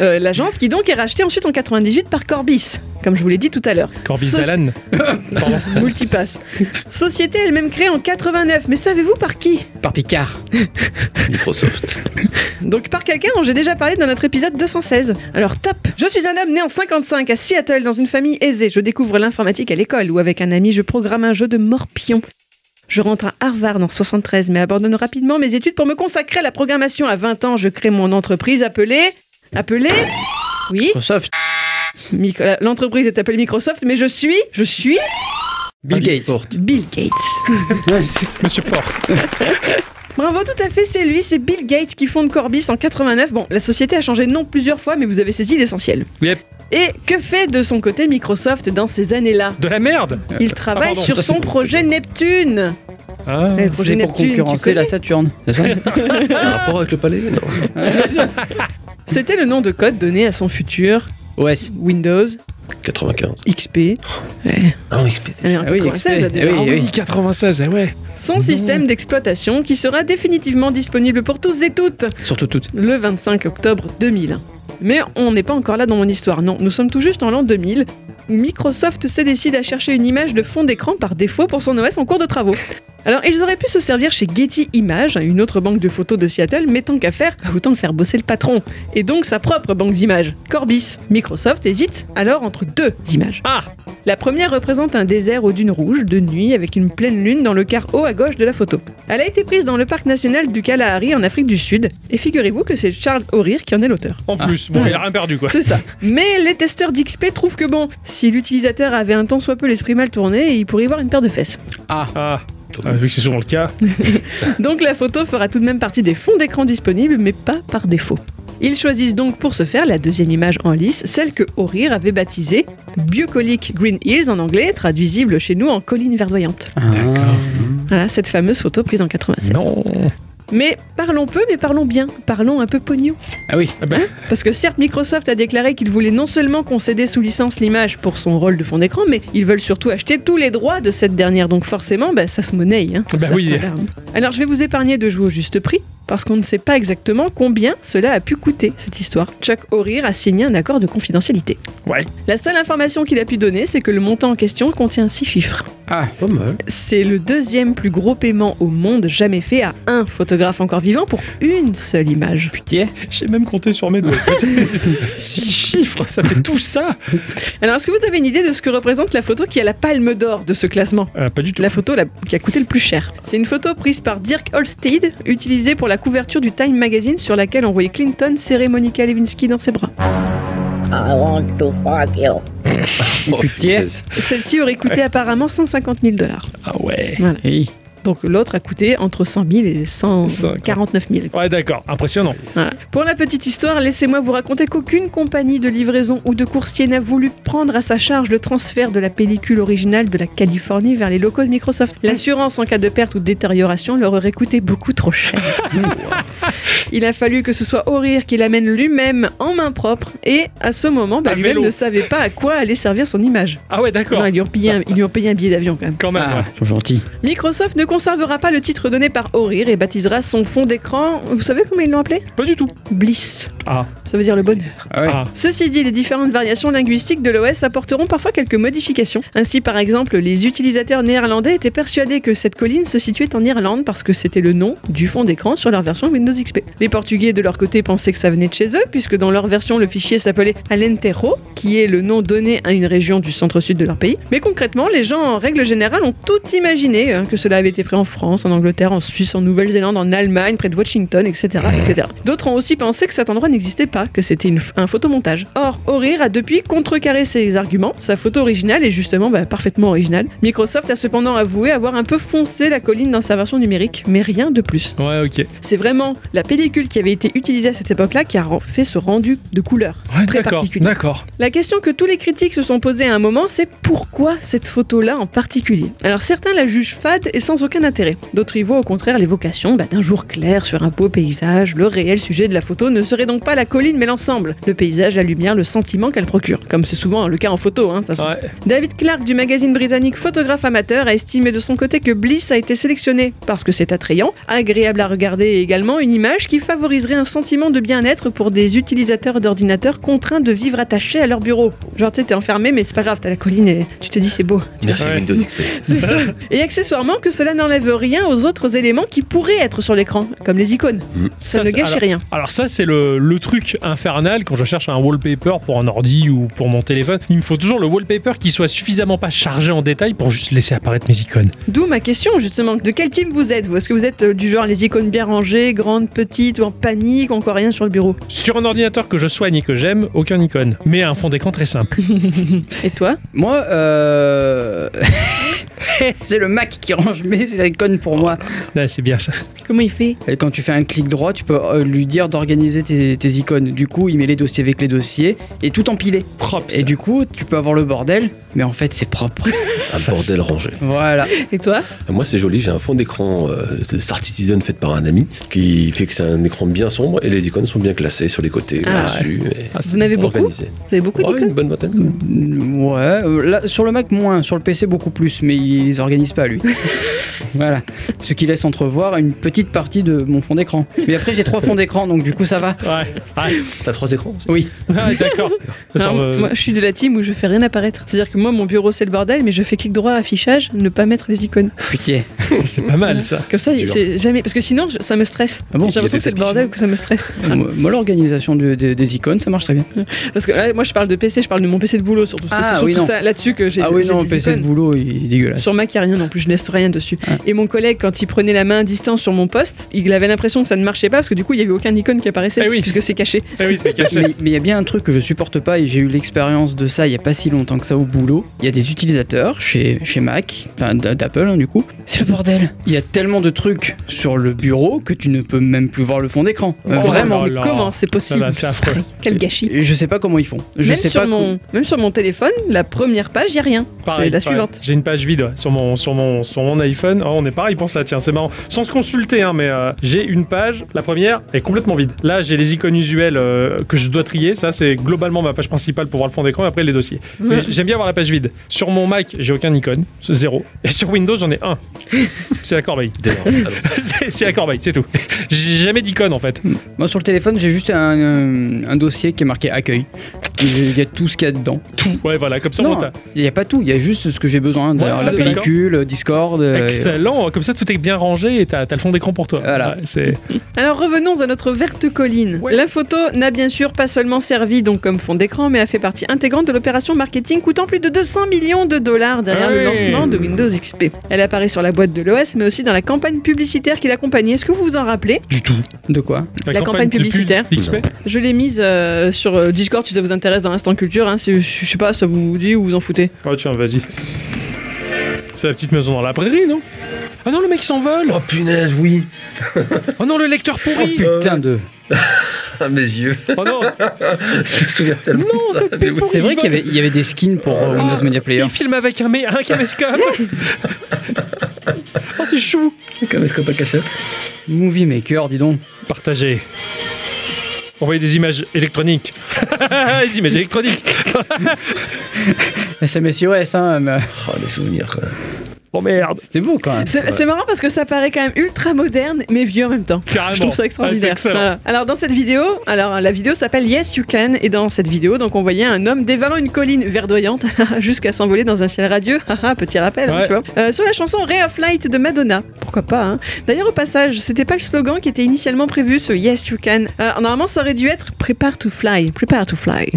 Euh, L'agence qui donc est rachetée ensuite en 98 par Corbis, comme je vous l'ai dit tout à l'heure. Corbis Soci-. Pardon. Multipass. Société elle-même créée en 89, mais savez-vous par qui? Par Picard. Microsoft. Donc par quelqu'un dont j'ai déjà parlé dans notre épisode 216. Alors top Je suis un homme né en 55 à Seattle dans une famille aisée. Je découvre l'informatique à l'école où avec un ami je programme un jeu de morpion. Je rentre à Harvard en 73 mais abandonne rapidement mes études pour me consacrer à la programmation. À 20 ans, je crée mon entreprise appelée... Appelée... Oui, Microsoft. Micro- l'entreprise est appelée Microsoft, mais je suis... Je suis... Bill Gates. Bill Gates. Monsieur Porte. Bravo, tout à fait, c'est lui, c'est Bill Gates qui fonde Corbis en 89. Bon, la société a changé de nom plusieurs fois, mais vous avez saisi l'essentiel. Yep. Et que fait de son côté Microsoft dans ces années-là De la merde. Il travaille pardon, sur ça, son projet Neptune. Ah. Le projet C'est pour Neptune, tu concurrencer la Saturne. C'est ça Un rapport avec le palais Non. C'était le nom de code donné à son futur Ouais. Windows 95. XP. Ouais. Ah oui, XP. Ah oui, 96, XP. là, déjà. Ah oui, oui. 96, eh ouais. Son système d'exploitation qui sera définitivement disponible pour tous et toutes Surtout toutes. le 25 octobre 2001. Mais on n'est pas encore là dans mon histoire, non, nous sommes tout juste en l'an 2000, où Microsoft se décide à chercher une image de fond d'écran par défaut pour son OS en cours de travaux. Alors, ils auraient pu se servir chez Getty Images, une autre banque de photos de Seattle, mais tant qu'à faire, autant faire bosser le patron, et donc sa propre banque d'images, Corbis. Microsoft hésite alors entre deux images. Ah La première représente un désert aux dunes rouges de nuit avec une pleine lune dans le quart haut à gauche de la photo. Elle a été prise dans le parc national du Kalahari en Afrique du Sud et figurez-vous que c'est Charles O'Rear qui en est l'auteur. En plus, bon, Ouais. il a rien perdu quoi. C'est ça. Mais les testeurs d'XP trouvent que bon, si l'utilisateur avait un tant soit peu l'esprit mal tourné, il pourrait y voir une paire de fesses. Ah, ah, vu que c'est souvent le cas. Donc la photo fera tout de même partie des fonds d'écran disponibles, mais pas par défaut. Ils choisissent donc pour ce faire la deuxième image en lice, celle que O'Rear avait baptisée Bucolic Green Hills en anglais, traduisible chez nous en colline verdoyante. Voilà, cette fameuse photo prise en 96. Non. Mais parlons peu, mais parlons bien. Parlons un peu pognon. Ah oui. Ah ben, Parce que certes, Microsoft a déclaré qu'il voulait non seulement concéder sous licence l'image pour son rôle de fond d'écran, mais ils veulent surtout acheter tous les droits de cette dernière. Donc forcément, bah, ça se monnaie. Hein, Bah Ça, oui. voilà. Alors je vais vous épargner de jouer au juste prix. Parce qu'on ne sait pas exactement combien cela a pu coûter, cette histoire. Chuck O'Rear a signé un accord de confidentialité. ouais. La seule information qu'il a pu donner, c'est que le montant en question contient 6 chiffres. Ah, Pas mal. C'est le deuxième plus gros paiement au monde jamais fait à un photographe encore vivant pour une seule image. putain. J'ai même compté sur mes doigts. Six chiffres, ça fait tout ça Alors, est-ce que vous avez une idée de ce que représente la photo qui a la palme d'or de ce classement Euh, Pas du tout. la photo la- qui a coûté le plus cher. C'est une photo prise par Dirk Holstead, utilisée pour la couverture du Time Magazine sur laquelle on voyait Clinton serrer Monica Lewinsky dans ses bras. I want to fuck you. Oh, Putain. punaise. Celle-ci aurait coûté apparemment 150 000 dollars. Ah ouais. Oui. Donc l'autre a coûté entre 100 000 et 149 000. Ouais, d'accord, impressionnant. Voilà. Pour la petite histoire, laissez-moi vous raconter qu'aucune compagnie de livraison ou de coursier n'a voulu prendre à sa charge le transfert de la pellicule originale de la Californie vers les locaux de Microsoft. L'assurance en cas de perte ou de détérioration leur aurait coûté beaucoup trop cher. Il a fallu que ce soit O'Rear qui l'amène lui-même en main propre et à ce moment, bah, lui-même ne savait pas à quoi allait servir son image. Ah ouais, d'accord. Non, ils, lui ont payé un, ils lui ont payé un billet d'avion quand même. Quand même, Ah, ouais. ils sont gentils. Microsoft ne conservera pas le titre donné par O'Rear et baptisera son fond d'écran. Vous savez comment ils l'ont appelé? Pas du tout. Bliss. Ah, Ça veut dire le bonheur. Ah ouais. ah. Ceci dit, les différentes variations linguistiques de l'OS apporteront parfois quelques modifications. Ainsi, par exemple, les utilisateurs néerlandais étaient persuadés que cette colline se situait en Irlande parce que c'était le nom du fond d'écran sur leur version Windows XP. Les Portugais, de leur côté, pensaient que ça venait de chez eux, puisque dans leur version, le fichier s'appelait Alentejo, qui est le nom donné à une région du centre-sud de leur pays. Mais concrètement, les gens, en règle générale, ont tout imaginé hein, que cela avait été pris en France, en Angleterre, en Suisse, en Nouvelle-Zélande, en Allemagne, près de Washington, etc. etc. D'autres ont aussi pensé que cet endroit n'existait pas, que c'était un photomontage. Or, O'Rear a depuis contrecarré ces arguments. Sa photo originale est justement bah, parfaitement originale. Microsoft a cependant avoué avoir un peu foncé la colline dans sa version numérique, mais rien de plus. Ouais, ok. C'est vraiment la pellicule qui avait été utilisée à cette époque-là qui a fait ce rendu de couleur Ouais, très particulier. D'accord. La question que tous les critiques se sont posées à un moment, c'est pourquoi cette photo-là en particulier? Alors certains la jugent fade et sans aucun intérêt. D'autres y voient au contraire l'évocation bah, d'un jour clair sur un beau paysage. Le réel sujet de la photo ne serait donc pas la colline mais l'ensemble. Le paysage, la lumière, le sentiment qu'elle procure. Comme c'est souvent le cas en photo, hein, de toute façon. Ouais. David Clark du magazine britannique Photographe Amateur a estimé de son côté que Bliss a été sélectionné parce que c'est attrayant, agréable à regarder et également une image qui favoriserait un sentiment de bien-être pour des utilisateurs d'ordinateurs contraints de vivre attachés à leur bureau. Genre tu sais, t'es enfermé mais c'est pas grave, t'as la colline et tu te dis c'est beau. Merci Ouais. Windows XP. C'est ça. Et accessoirement que cela n'enlève rien aux autres éléments qui pourraient être sur l'écran, comme les icônes. Ça, ne gâche alors- rien. Alors ça c'est le, le truc infernal quand je cherche un wallpaper pour un ordi ou pour mon téléphone. Il me faut toujours le wallpaper qui soit suffisamment pas chargé en détail pour juste laisser apparaître mes icônes. D'où ma question justement, de quel team vous êtes vous? Est-ce que vous êtes euh, du genre les icônes bien rangées, grandes, petites, ou en panique, ou encore rien sur le bureau? Sur un ordinateur que je soigne et que j'aime, aucun icône. Mais un fond d'écran très simple. Et toi? Moi, euh... c'est le Mac qui range mes icônes pour moi. Là, c'est bien ça. Comment il fait? Et quand tu fais un clic droit, tu peux euh, lui dire d'organiser tes, tes icônes. Du coup, il met les dossiers avec les dossiers et tout empilé. Propre. Et du coup, tu peux avoir le bordel, mais en fait, c'est propre. Un Ça, bordel rangé. voilà. Et toi? Moi, c'est joli. J'ai un fond d'écran euh, de Star Citizen fait par un ami qui fait que c'est un écran bien sombre et les icônes sont bien classées sur les côtés, Ah, là-dessus. et Vous en avez beaucoup. Vous avez beaucoup Ouais, d'icônes une bonne vingtaine. quoi. Mm, Ouais, euh, là, sur le Mac, moins. Sur le PC, beaucoup plus. Mais il les organise pas, lui. voilà. Ce qui laisse entrevoir une petite partie de mon fond d'écran. Mais après, j'ai trois fonds d'écran, donc du coup, ça va. Ouais. Ouais. T'as trois écrans aussi Oui. Ah, d'accord. Sort, euh, Moi, je suis de la team où je fais rien apparaître. C'est-à-dire que moi, mon bureau, c'est le bordel, mais je fais clic droit, affichage, ne pas mettre les icônes. Putain. c'est pas mal ça. Comme ça, c'est jamais. Parce que sinon, je- ça me stresse. Ah bon J'ai l'impression que c'est le bordel ou que ça me stresse. Moi, moi, l'organisation de- de- des icônes, ça marche très bien. Parce que là, moi, je parle de PC, je parle de mon PC de boulot surtout. Ah, c'est surtout oui, non. ça là-dessus que j'ai. Ah oui, non, des PC de boulot, il est dégueulasse. Sur Mac, il n'y a rien non plus, je laisse rien dessus. Et mon collègue, quand il prenait la main à distance sur mon poste, il avait l'impression que ça ne marchait pas parce que du coup, il n'y avait aucun icône qui apparaissait Eh oui. puisque c'est caché. Ah oui, c'est caché. Mais il y a bien un truc que je supporte pas et j'ai eu l'expérience de ça il y a pas si longtemps que ça au boulot. Il y a des utilisateurs chez, chez Mac, enfin d'Apple hein, du coup. C'est le bordel. Il y a tellement de trucs sur le bureau que tu ne peux même plus voir le fond d'écran. Euh, Oh Vraiment. là Mais là. comment c'est possible? C'est affreux. Quel gâchis. Je sais pas comment ils font. Je même, sais sur pas. mon, même sur mon téléphone, la première page, il n'y a rien. C'est la pareil. suivante. J'ai une page vide sur mon sur mon sur mon iPhone. Oh, on est pareil pour ça. Tiens, c'est marrant. Sans se consulter, hein, mais euh, j'ai une page. La première est complètement vide. Là, j'ai les icônes usuelles euh, que je dois trier. Ça, c'est globalement ma page principale pour voir le fond d'écran. Et après, les dossiers. J'aime bien avoir la page vide. Sur mon Mac, j'ai aucun icône, zéro. Et sur Windows, j'en ai un. C'est la corbeille. C'est la corbeille, c'est tout. J'ai jamais d'icône en fait. Moi sur le téléphone j'ai juste un, un- un dossier qui est marqué accueil. Il y a tout ce qu'il y a dedans. Tout. Ouais, voilà, comme ça, Non, il y a pas tout. Il y a juste ce que j'ai besoin. Ouais, la pellicule, Discord. euh, Excellent. Comme ça, tout est bien rangé et t'as le fond d'écran pour toi. Voilà. Ouais, Alors revenons à notre verte colline. Ouais. La photo n'a bien sûr pas seulement servi donc comme fond d'écran, mais a fait partie intégrante de l'opération marketing coûtant plus de 200 millions de dollars derrière Ah le oui. lancement de Windows XP. Elle apparaît sur la boîte de l'OS, mais aussi dans la campagne publicitaire qui l'accompagnait. Est-ce que vous vous en rappelez? Du tout. De quoi? La campagne publicitaire. XP. Je l'ai mise euh, sur euh, Discord si ça vous intéresse dans l'instant culture. Hein, si- je sais pas, ça vous dit ou vous en foutez? Oh tiens, vas-y. C'est la petite maison dans la prairie, non? Ah non, le mec s'envole Oh punaise, oui Oh non, le lecteur pourri Putain de. Ah, mes yeux Oh non Je me souviens tellement Non, de ça. C'est vrai qu'il y avait, il y avait des skins pour euh, Windows Media Player. Il filme avec un, un caméscope Oh, c'est chou Caméscope à cassette. Movie Maker, dis donc. Partagez. Envoyez des images électroniques. des images électroniques SMS iOS, hein. mais Oh, les souvenirs, quoi. Oh merde C'était beau quand même. C'est marrant parce que ça paraît quand même ultra moderne, mais vieux en même temps. Carrément. Je trouve ça Ah, extraordinaire. Voilà. Alors dans cette vidéo, alors la vidéo s'appelle Yes You Can et dans cette vidéo, donc on voyait un homme dévalant une colline verdoyante jusqu'à s'envoler dans un ciel radieux. Haha, Petit rappel, hein, Ouais. tu vois. Euh, sur la chanson Ray of Light de Madonna. Pourquoi pas hein. D'ailleurs au passage, c'était pas le slogan qui était initialement prévu, ce Yes You Can. Euh, normalement, ça aurait dû être Prepare to Fly. Prepare to Fly.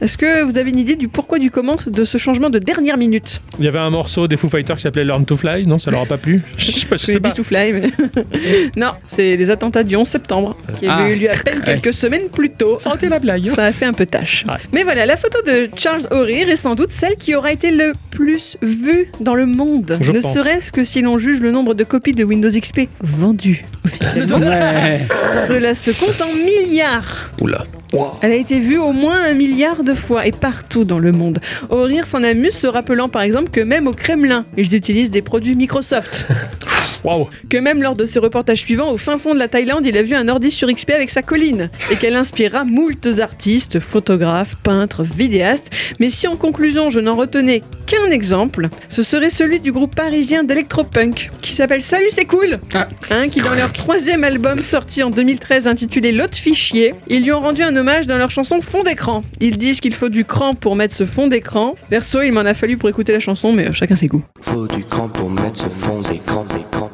Est-ce que vous avez une idée du pourquoi du comment de ce changement de dernière minute? Il y avait un morceau des Foo Fighters qui s'appelait Learn to Fly, non Ça leur a pas plu Je sais pas, je sais Oui, pas. Beast to Fly, mais... non, c'est les attentats du 11 septembre qui avaient Ah. eu lieu à peine quelques semaines plus tôt. Ça été la blague. hein. Ça a fait un peu tâche. Ouais. Mais voilà, la photo de Charles O'Reilly est sans doute celle qui aura été le plus vue dans le monde. Je ne serait-ce que si l'on juge le nombre de copies de Windows XP vendues officiellement. Ouais. Cela se compte en milliards. Oula. Elle a été vue au moins un milliard de fois et partout dans le monde. O'Reilly s'en amuse, se rappelant par exemple que même au Kremlin, ils utilisent des produits Microsoft. Waouh Que même lors de ses reportages suivants, au fin fond de la Thaïlande, il a vu un ordi sur XP avec sa colline. Et qu'elle inspira moultes artistes, photographes, peintres, vidéastes. Mais si en conclusion je n'en retenais qu'un exemple, ce serait celui du groupe parisien d'électropunk, qui s'appelle Salut c'est cool Ah. Hein, Qui dans leur troisième album sorti en 2013 intitulé L'autre fichier, ils lui ont rendu un hommage dans leur chanson Fond d'écran. Ils disent qu'il faut du cran pour mettre ce fond d'écran. Perso, il m'en a fallu pour écouter la chanson, mais euh, chacun ses goûts. Faut du cran pour mettre ce fond d'écran, d'écran.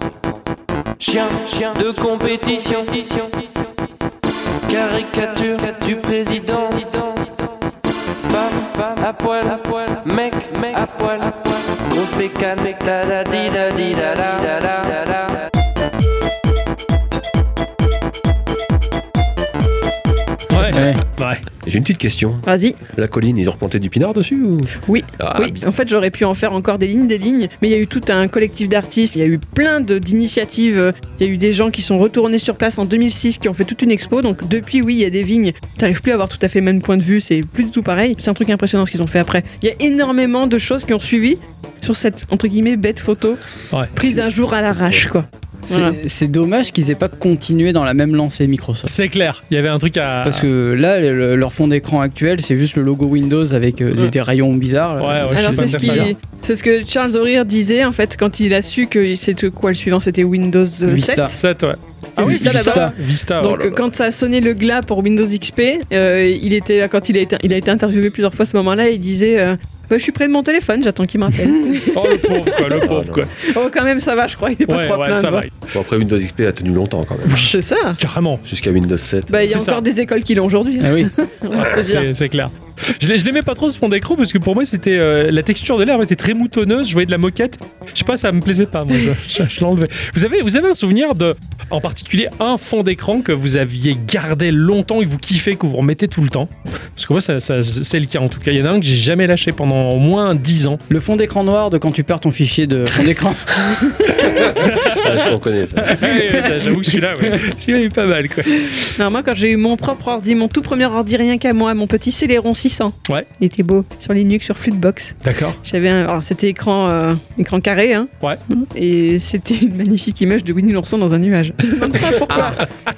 Chien, chien de compétition. Caricature du président. Femme, femme, à poil, à poil. Mec, mec, à poil, à poil. Grosse bécane, ta da di da di da da da da da. Ouais. Ouais. Ouais. J'ai une petite question. Vas-y. La colline, ils ont replanté du pinard dessus ou? Oui, Ah, oui. bien. En fait, j'aurais pu en faire encore des lignes, des lignes, mais il y a eu tout un collectif d'artistes, il y a eu plein de- d'initiatives, il y a eu des gens qui sont retournés sur place en 2006 qui ont fait toute une expo, donc depuis, oui, il y a des vignes. T'arrives plus à avoir tout à fait le même point de vue, c'est plus du tout pareil. C'est un truc impressionnant ce qu'ils ont fait après. Il y a énormément de choses qui ont suivi sur cette, entre guillemets, bête photo, Ouais. prise un jour à l'arrache, quoi. C'est dommage qu'ils aient pas continué dans la même lancée Microsoft. C'est clair, il y avait un truc à. Parce que là, le- leur fond d'écran actuel, c'est juste le logo Windows avec euh, des, Ouais. des rayons bizarres. Ouais, ouais, Alors c'est ce, que Charles O'Rear disait en fait quand il a su que c'était quoi le suivant c'était Windows euh, Vista. 7. Ça, ouais. Ah oui, Vista, là-bas. Vista, Donc oh là là. quand ça a sonné le glas pour Windows XP, euh, il était quand il a été, il a été interviewé plusieurs fois à ce moment-là, il disait euh, Bah, je suis près de mon téléphone, j'attends qu'il me rappelle. Oh le pauvre, quoi, le pauvre, quoi. oh quand même ça va, je crois, il est pas Ouais, trop à ouais, plaindre. ça va. Bon, après, Windows XP a tenu longtemps quand même. C'est ça. Carrément. Jusqu'à Windows 7. Bah il y a ça. encore des écoles qui l'ont aujourd'hui. Ah oui. C'est c'est clair. Je l'ai- je l'aimais pas trop ce fond d'écran parce que pour moi c'était euh, la texture de l'herbe était très moutonneuse. Je voyais de la moquette. Je sais pas, ça me plaisait pas. Moi, je, je- je l'enlevais. Vous avez, vous avez un souvenir de, en particulier, un fond d'écran que vous aviez gardé longtemps et que vous kiffez, que vous remettez tout le temps? Parce que moi, ça, ça- c'est le cas en tout cas. Il y en a un que j'ai jamais lâché pendant au moins 10 ans. Le fond d'écran noir de quand tu perds ton fichier de fond d'écran. Ah, je t'en connais ça. J'avoue que celui-là, ouais. celui-là il est pas mal quoi. Non, moi quand j'ai eu mon propre ordi, mon tout premier ordi rien qu'à moi, mon petit Celeron 600. Ouais. Il était beau sur Linux, sur Flutebox. D'accord. J'avais un, alors c'était écran, euh, écran carré, hein. Ouais. Et c'était une magnifique image de Winnie l'ourson dans un nuage. Pourquoi.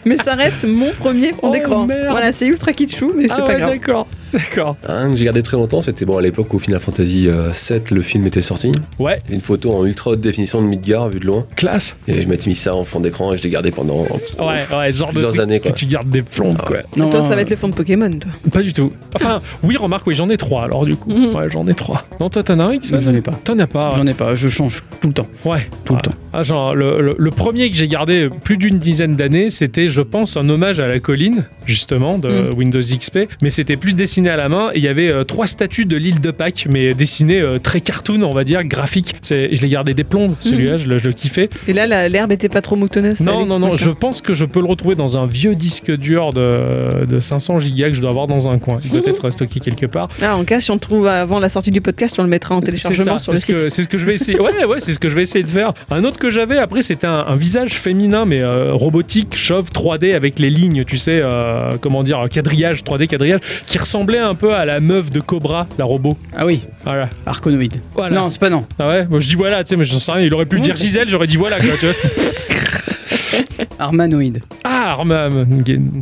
Mais ça reste mon premier fond Oh, d'écran. Voilà, c'est ultra kitschou, mais c'est Ah pas ouais, grave. d'accord. D'accord. Un que j'ai gardé très longtemps, c'était bon à l'époque où Final Fantasy euh, 7, le film était sorti. Ouais. Une photo en ultra haute définition de Midgar vue de loin. Classe. Et je m'étais mis ça en fond d'écran et je l'ai gardé pendant Ouais, ouais, genre plusieurs années. que Quoi. tu gardes des plombes Ah quoi. Non, toi, ça va être le fond de Pokémon, toi. Pas du tout. Enfin, oui, remarque, oui, j'en ai trois alors du coup. Mhm. Ouais, j'en ai trois. Non, toi, t'en as un, Non, j'en ai pas. T'en as pas. J'en ai pas, je change tout le temps. Ouais, Tout le Ouais. temps. Ah, genre, le, le- le premier que j'ai gardé plus d'une dizaine d'années, c'était, je pense, un hommage à la colline, justement, de Mm. Windows XP. Mais c'était plus dessiné à la main. Et il y avait euh, trois statues de l'île de Pâques, mais dessinées euh, très cartoon, on va dire, graphique. Je l'ai gardé des plombes, celui-là, je, le, je le kiffais. Et là, l'herbe était pas trop moutonneuse. Non, non, non, je pense que je peux le retrouver dans un vieux disque dur de, de 500 gigas que je dois avoir dans un coin. Il doit être stocké quelque part. Ah, en cas, si on le trouve avant la sortie du podcast, on le mettra en téléchargement ça, sur le site. c'est ce que je vais essayer. Ouais, ouais, c'est ce que je vais essayer de faire. Un autre que j'avais après, c'était un, un visage féminin, mais euh, robotique, chauve, 3D avec les lignes, tu sais, euh, comment dire, quadrillage, 3D quadrillage, qui ressemblait un peu à la meuf de Cobra, la robot. Ah oui, Voilà. Arconoïde. Voilà. Non, c'est pas non. Ah ouais, moi je dis voilà, tu sais, mais j'en sais rien, il aurait pu dire Gisèle, j'aurais dit voilà, quoi, tu vois. Armanoïde. Ah, Armam.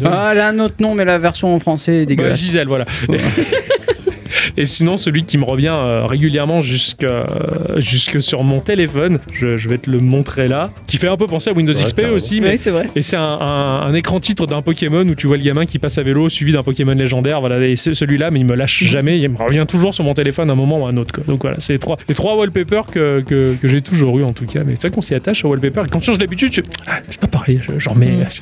Ah, là, un autre nom, mais la version en français est Bah, dégueulasse. Gisèle, voilà. Et sinon, celui qui me revient euh, régulièrement jusque, euh, jusque sur mon téléphone, je, je vais te le montrer là, qui fait un peu penser à Windows Ouais, XP carrément. aussi, mais Oui, c'est vrai. Et c'est un, un- un écran titre d'un Pokémon où tu vois le gamin qui passe à vélo suivi d'un Pokémon légendaire. Voilà, et ce- celui-là, mais il me lâche jamais. Il me revient toujours sur mon téléphone à un moment ou à un autre. quoi. Donc voilà, c'est les trois, les trois wallpapers que, que, que j'ai toujours eu en tout cas. Mais c'est vrai qu'on s'y attache au wallpaper. Et quand tu changes d'habitude, tu ah, c'est pas pareil. je- J'en remets. je-.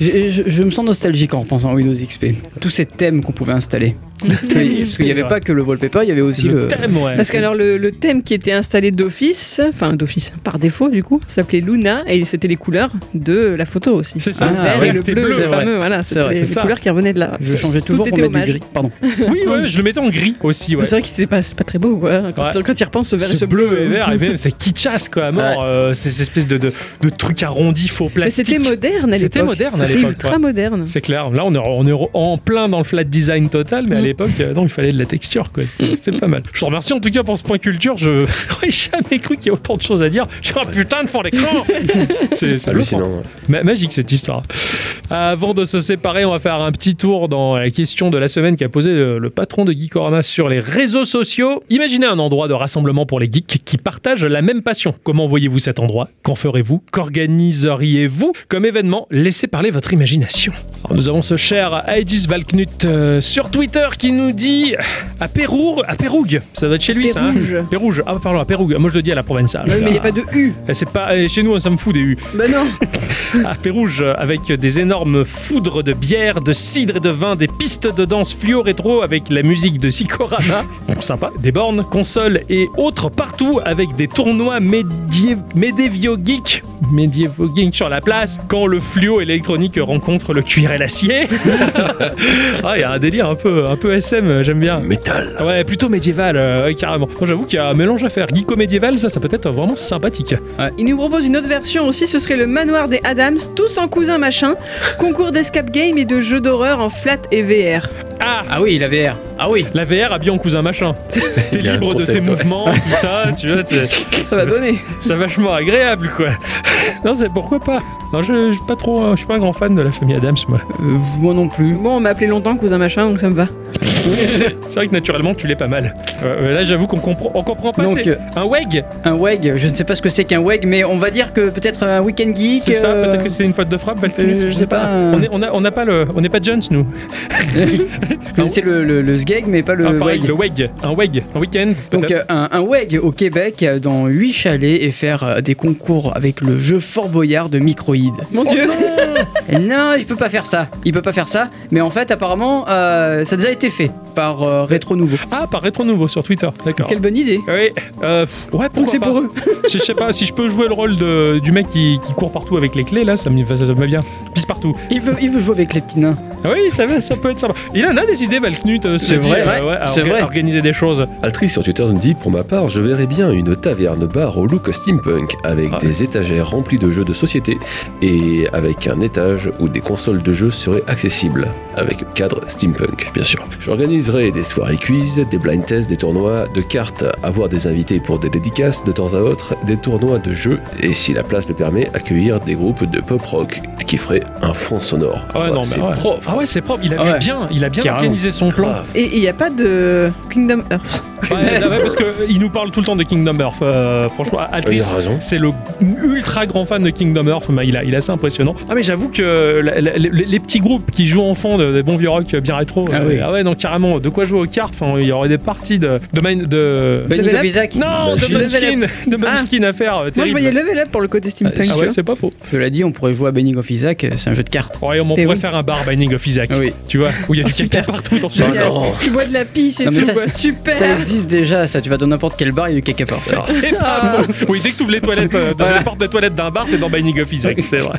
J'ai- Je, je me sens nostalgique en repensant à Windows XP. Tous ces thèmes qu'on pouvait installer. Parce qu'il n'y avait pas que le wallpaper, il y avait aussi le. Le thème, ouais. Parce que alors le, le thème qui était installé d'office, enfin d'office, par défaut du coup, s'appelait Luna et c'était les couleurs de la photo aussi. C'est ça. Le Ah, vert ouais, et le bleu, bleu, le c'est fameux, voilà, C'est c'était les, couleurs qui revenaient de là. Je changeais Tout toujours pour était mettre du gris. Pardon. Oui, ouais, je le mettais en gris aussi. Ouais. C'est vrai que c'est pas, c'est pas très beau quoi. Quand, Ouais. quand il repense ce vert et ce ce bleu et vert, et même c'est kitschasse quoi, à mort. euh, ces espèces de, de, de trucs arrondis faux Mais plastiques. c'était moderne à l'époque. C'était moderne à C'était l'époque, ultra moderne. C'est clair. Là, on est, on est en plein dans le flat design total, mais à Mm. l'époque, euh, non, il fallait de la texture, quoi. C'était pas mal. Je te remercie en tout cas pour ce point culture. Je n'aurais jamais cru qu'il y ait autant de choses à dire sur un putain de fond d'écran. C'est hallucinant. Ouais. Magique cette histoire. Avant de se séparer, on va faire un petit tour dans la question de la semaine qu'a posé le, le patron de Geekorama sur les réseaux sociaux. Imaginez un endroit de rassemblement pour les geeks qui partagent la même passion. Comment voyez-vous cet endroit? Qu'en ferez-vous? Qu'organiseriez-vous comme événement? Laissez parler votre imagination. Alors, nous avons ce cher Aedis Valknut euh, sur Twitter qui nous dit à Pérour, à Pérougue, ça doit être chez lui ça. hein Pérouge. Pérouge, ah pardon, à Pérougue. Moi je le dis à la provençale. Mais il n'y a pas de U. Eh, C'est pas eh, chez nous, ça me fout des U Bah non. à Pérouge avec des énormes foudres de bière, de cidre et de vin, des pistes de danse fluo rétro avec la musique de Sikorama, Bon, sympa, des bornes, consoles et autres partout avec des tournois médié- médiévaux geeks, médiévaux geeks sur la place quand le fluo électronique rencontre le cuir et l'acier. ah, il y a un délire un peu, un peu SM, j'aime bien. Métal. Ouais, plutôt médiéval, euh, carrément. Moi, j'avoue qu'il y a un mélange à faire. Geeko-médiéval, ça, ça peut être vraiment sympathique. Il nous propose une autre version aussi, ce serait le manoir des Adams, tous en cousin machin, concours d'escape game et de jeux d'horreur en flat et VR. Ah Ah oui, la VR. Ah oui. La VR habillé en cousin machin. T'es libre de tes ouais. mouvements, tout ça, tu vois, Ça va donner. c'est vachement agréable quoi. Non, c'est pourquoi pas? Non, je, je suis pas trop, je suis pas un grand fan de la famille Adams moi. Euh, moi non plus. Bon, on m'a appelé longtemps cousin machin, donc ça me va. C'est vrai que naturellement tu l'es pas mal. Euh, là, j'avoue qu'on comprend, on comprend pas. Donc, c'est euh, un WEG, Un WEG, je ne sais pas ce que c'est qu'un WEG, mais on va dire que peut-être un week-end geek. c'est ça. euh, Peut-être que c'est une faute de frappe. Valkyrie, euh, je sais pas. On est, on a, on n'a pas le, on n'est pas Jones nous. Je connaissais le, le, le SGEG, mais pas le Ah, pareil, WEG. le WEG, un WEG, un week-end. Donc euh, un, un WEG au Québec euh, dans 8 chalets et faire euh, des concours avec le jeu Fort Boyard de Microïd. Mon dieu. Et non, il peut pas faire ça. Il peut pas faire ça. Mais en fait, apparemment, euh, ça a déjà été fait par euh, Rétro Nouveau. Ah, par Rétro Nouveau sur Twitter. D'accord. Quelle bonne idée. Oui, euh, ouais, Donc c'est pour eux. Je sais pas, si je peux jouer le rôle de, du mec qui, qui court partout avec les clés, là, ça me, ça, ça me va bien. Pisse partout. Il veut, il veut jouer avec les petits nains. Ah Oui, ça, va, ça peut être sympa. Il en a des idées, Valknut, euh, C'est vrai, euh, ouais, ouais, à c'est orga- vrai. organiser des choses. Altri sur Twitter nous dit Pour ma part, je verrais bien une taverne bar au look steampunk avec Ouais. des étagères remplies de jeux de société et avec un étage où des consoles de jeux seraient accessibles, avec cadre steampunk, bien sûr. J'organiserai des soirées quiz, des blind tests, des tournois de cartes, avoir des invités pour des dédicaces de temps à autre, des tournois de jeux et, si la place le permet, accueillir des groupes de pop rock qui feraient un fond sonore. Ah ouais, non, mais c'est ouais. propre. Ah ouais, c'est propre. Il a Ah ouais. bien, il a bien Carrément. organisé son plan. Grave. Et il n'y a pas de Kingdom Earth. Ouais, là, ouais, parce qu'il nous parle tout le temps de Kingdom Earth. Euh, franchement, Il Altrice, a raison. c'est le ultra grand fan de Kingdom Earth. Bah, il, a, il est assez impressionnant. Ah, mais j'avoue que la- la- les, les petits groupes qui jouent en fond de- des bons vieux rock bien rétro. Ah euh, oui. ouais, donc carrément, de quoi jouer aux cartes. Enfin, il y aurait des parties de. de, Mine- de... Isaac. non, de Level Munchkin, de Munchkin à faire. euh, Moi je terrible. voyais level up pour le côté steampunk. Euh, tu Ah ouais, c'est pas faux. Cela dit, on pourrait jouer à Binding of Isaac, c'est un jeu de cartes. Ouais, on pourrait oui. faire un bar Binding of Isaac. Ah oui. Tu vois, où il y a Oh, du caca partout dans. Tu bois de la pisse et Non, mais tout. ça, quoi. c'est- Super. Ça existe déjà, ça. Tu vas dans n'importe quel bar, il y a du caca par terre. C'est pas faux. Oui, dès que tu ouvres les toilettes, euh, dans Voilà. la porte des toilettes d'un bar, t'es dans Binding of Isaac, c'est vrai.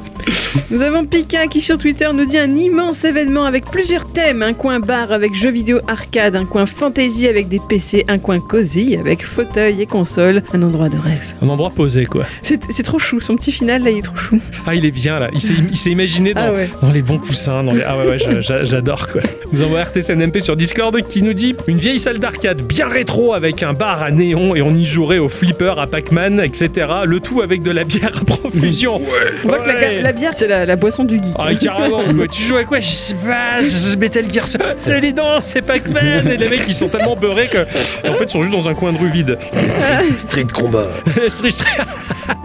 Nous avons Pika qui sur Twitter nous dit un immense événement avec plusieurs thèmes. Un coin bar avec jeux vidéo arcade, un coin fantasy avec des PC, un coin cosy avec fauteuil et console, un endroit de rêve. Un endroit posé, quoi. C'est c'est trop chou, son petit final là il est trop chou. Ah, il est bien là. Il s'est, il s'est imaginé dans, Ah ouais. dans les bons coussins. Dans les... Ah ouais, ouais, j'a- j'a- j'adore quoi. Nous avons RTCNMP sur Discord qui nous dit une vieille salle d'arcade bien rétro avec un bar à néon et on y jouerait au flipper, à Pac-Man, etc. Le tout avec de la bière à profusion. On voit que la, bière c'est la, la boisson du geek. Ah, carrément, quoi. Tu joues à quoi? Je sais pas, Metal Gear Solid. C'est les dents, c'est Pac-Man. Et les mecs, ils sont tellement beurrés que, en fait, ils sont juste dans un coin de rue vide. Street combat. Street- Street-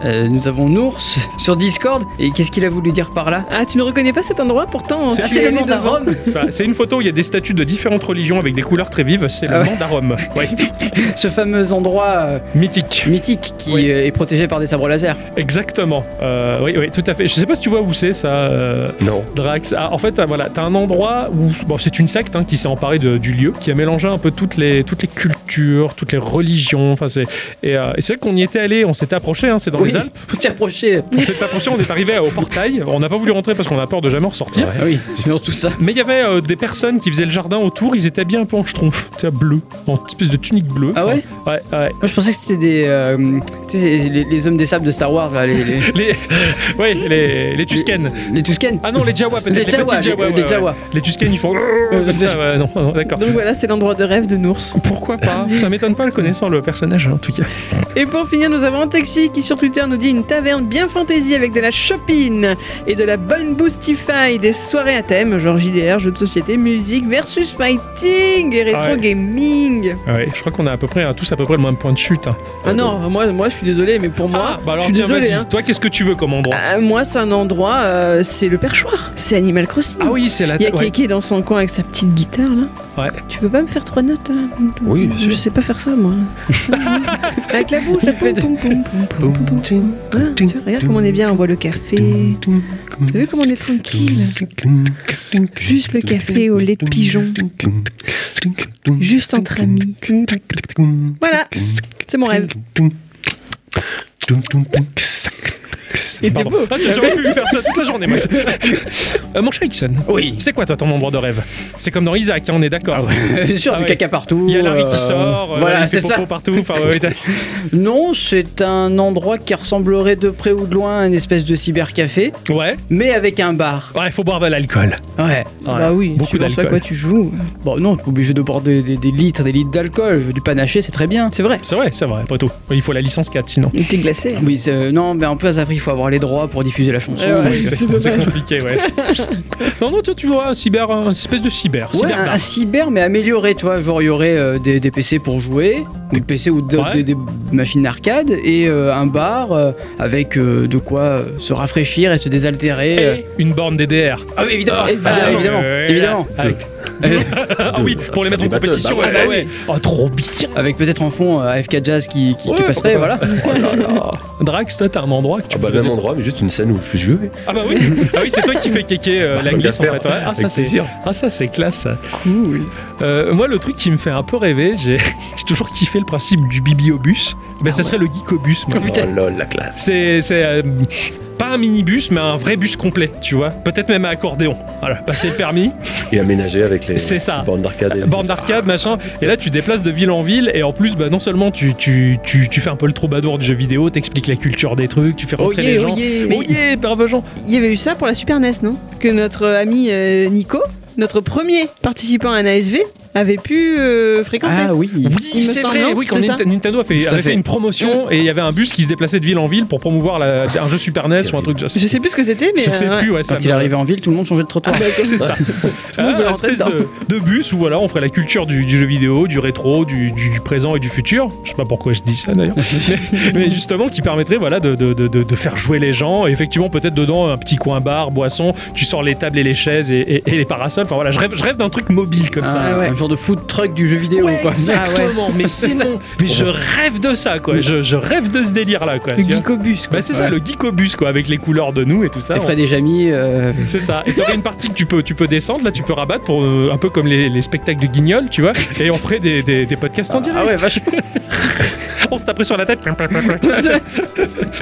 Euh, nous avons Nours sur Discord. Et qu'est-ce qu'il a voulu dire par là? Ah tu ne reconnais pas cet endroit pourtant C'est es le. Rome. C'est une photo où il y a des statues de différentes religions avec des couleurs très vives. C'est le Ah ouais. Ouais. Ce fameux endroit euh, Mythique. mythique qui Oui. euh, est protégé par des sabres laser. Exactement. Euh, oui, oui, tout à fait. Je sais pas si tu vois où c'est ça, euh, Non. Drax. Ah, en fait, ah, voilà, t'as un endroit où bon, c'est une secte hein, qui s'est emparée de- du lieu, qui a mélangé un peu toutes les toutes les cultures, toutes les religions. Enfin, c'est et, euh, et c'est vrai qu'on y était allé, on s'était approché. Hein, c'est dans les Alpes. Faut s'y approcher. On s'est approché, on est arrivé au portail. On n'a pas voulu rentrer parce qu'on a peur de jamais ressortir. Ouais. Oui, tout ça. Mais il y avait euh, des personnes qui faisaient le jardin autour. Ils étaient bien un peu en schtroumpf, tu bleu, en espèce de tunique bleue. Ah ouais? Ouais, ouais. Moi je pensais que c'était des. euh, tu sais, les, les hommes des sables de Star Wars là, les. les... Les, ouais, les, les Tusken. Les Tusken Ah non, les Jawa, peut-être. Les Jawa, les- Jawa. Les Tusken, ils font. ça, non, non, d'accord. Donc voilà c'est l'endroit de rêve de Nours. Pourquoi pas Ça m'étonne pas le connaissant le personnage en tout cas. Et pour finir, nous avons Taxi qui sur Twitter nous dit une taverne bien fantaisie avec de la shopping et de la bonne boostify, des soirées à thème, genre JDR, jeux de société, musique versus fighting et rétro Ouais. gaming. Ouais, je crois qu'on a à peu près à tous à peu près le même point de chute. hein. Ah non, moi, moi je suis désolé, mais pour moi, ah, bah alors je suis tiens, désolé. hein. Toi, qu'est-ce que tu veux comme endroit Ah, moi, c'est un endroit, euh, c'est le perchoir. C'est Animal Crossing. Ah oui, c'est la. Il y a ouais. Kéké dans son coin avec sa petite guitare là. Ouais. Tu peux pas me faire trois notes euh, Oui, bien sûr. Je sais pas faire ça moi. avec la bouche, ça fait de... Voilà, tu vois, regarde comme on est bien, on boit le café. T'as vu comme on est tranquille Juste le café au lait de pigeon. Juste entre amis. Voilà, c'est mon rêve. Était Pardon. beau. Ah, J'aurais pu faire ça toute la journée, moi. Euh, mon cher Ixon, Oui. c'est quoi toi ton endroit de rêve? C'est comme dans Isaac, hein, on est d'accord. Bien sûr, Ah du ouais. caca partout. Il y a Larry euh, qui sort, euh, voilà, il fait c'est popo ça. partout. Enfin, ouais, Non, c'est un endroit qui ressemblerait de près ou de loin à une espèce de cybercafé, ouais, mais avec un bar. ouais, il faut boire de l'alcool. Ouais. Bah oui, beaucoup tu vois à d'alcool. quoi tu joues. Bon, non, t'es obligé de boire des, des- des litres, des litres d'alcool. Je veux du panaché, c'est très bien. C'est vrai. C'est vrai, c'est vrai, après tout. Il faut la licence 4 sinon. T'es Oui, c'est- non, mais en plus, après, il faut avoir les droits pour diffuser la chanson. Eh ouais. Oui, c'est c'est compliqué, ouais. non, non, toi, tu vois, un cyber, un espèce de cyber. Ouais, cyber un, un cyber mais amélioré, tu vois, genre il y aurait euh, des, des PC pour jouer, des PC ou de- Ouais. des, des machines d'arcade et euh, un bar euh, avec euh, de quoi euh, se rafraîchir et se désaltérer. euh. et une borne DDR. Ah oui, évidemment, Ah, Ah, évidemment, Euh, évidemment. Avec, Euh, ah oui, pour les mettre en compétition. bah ouais, ouais. ouais. Oh, trop bien. avec peut-être en fond euh, AFK Jazz qui, qui, qui Ouais, passerait, voilà. Oh là là. Drax, toi, t'as un endroit que tu Ah bah, peux le même donner endroit, mais juste une scène où je peux jouer. Ah bah oui, ah oui c'est toi qui fais kéké euh, la Tant qu'à glisse en fait. ouais. Ah ça c'est ah ça c'est classe. ça. Cool. Euh, moi le truc qui me fait un peu rêver, j'ai toujours kiffé le principe du bibliobus. Ben ça serait le geekobus. moi. putain. Oh lol, la classe. C'est c'est euh, un minibus mais un vrai bus complet, tu vois. Peut-être même à accordéon. Voilà, passer le permis, Et aménagé avec les C'est ça. bornes d'arcade. et- borne d'arcade, machin. Et là tu déplaces de ville en ville et en plus bah, non seulement tu, tu, tu, tu fais un peu le troubadour du jeu vidéo, t'expliques la culture des trucs, tu fais rentrer Oyez, les gens. oyez. Mais- Oh yeah, brave gens. Il y avait eu ça pour la Super NES, non? Que notre ami euh, Nico, notre premier participant à un ASV, avait pu euh, fréquenter. Ah oui. Oui, c'est vrai. Oui, quand ça Nintendo a fait, avait fait fait. une promotion et il y avait un bus qui se déplaçait de ville en ville pour promouvoir la- un jeu Super NES ou un truc. Je sais, Je sais plus ce que c'était, mais. je sais euh, plus, ouais, ça Quand me- il arrivait en ville, tout le monde changeait de trottoir. c'est ça. Ah, une espèce de, de bus où voilà, on ferait la culture du, du jeu vidéo, du rétro, du, du- du présent et du futur. Je sais pas pourquoi je dis ça d'ailleurs, mais, mais justement qui permettrait voilà de, faire jouer les gens. Et effectivement, peut-être dedans un petit coin bar, boisson. Tu sors les tables et les chaises et, et- et les parasols. Enfin voilà, je rêve, je rêve d'un truc mobile comme ça. Ah, ouais. Genre de food truck du jeu vidéo, Ouais, quoi. exactement. Mais c'est ça. mon- Mais je rêve de ça, quoi. Je, je rêve de ce délire là, quoi. Le geekobus, quoi. Bah c'est ça, le geekobus quoi, avec les couleurs de nous et tout ça. Et Fred et Jamy, euh, C'est ça. Et t'aurais une partie que tu peux, tu peux descendre, là tu peux rabattre pour euh, un peu comme les, les spectacles de Guignol, tu vois. Et on ferait des, des, des podcasts en direct. Ah ouais, vachement. On se taperait sur la tête.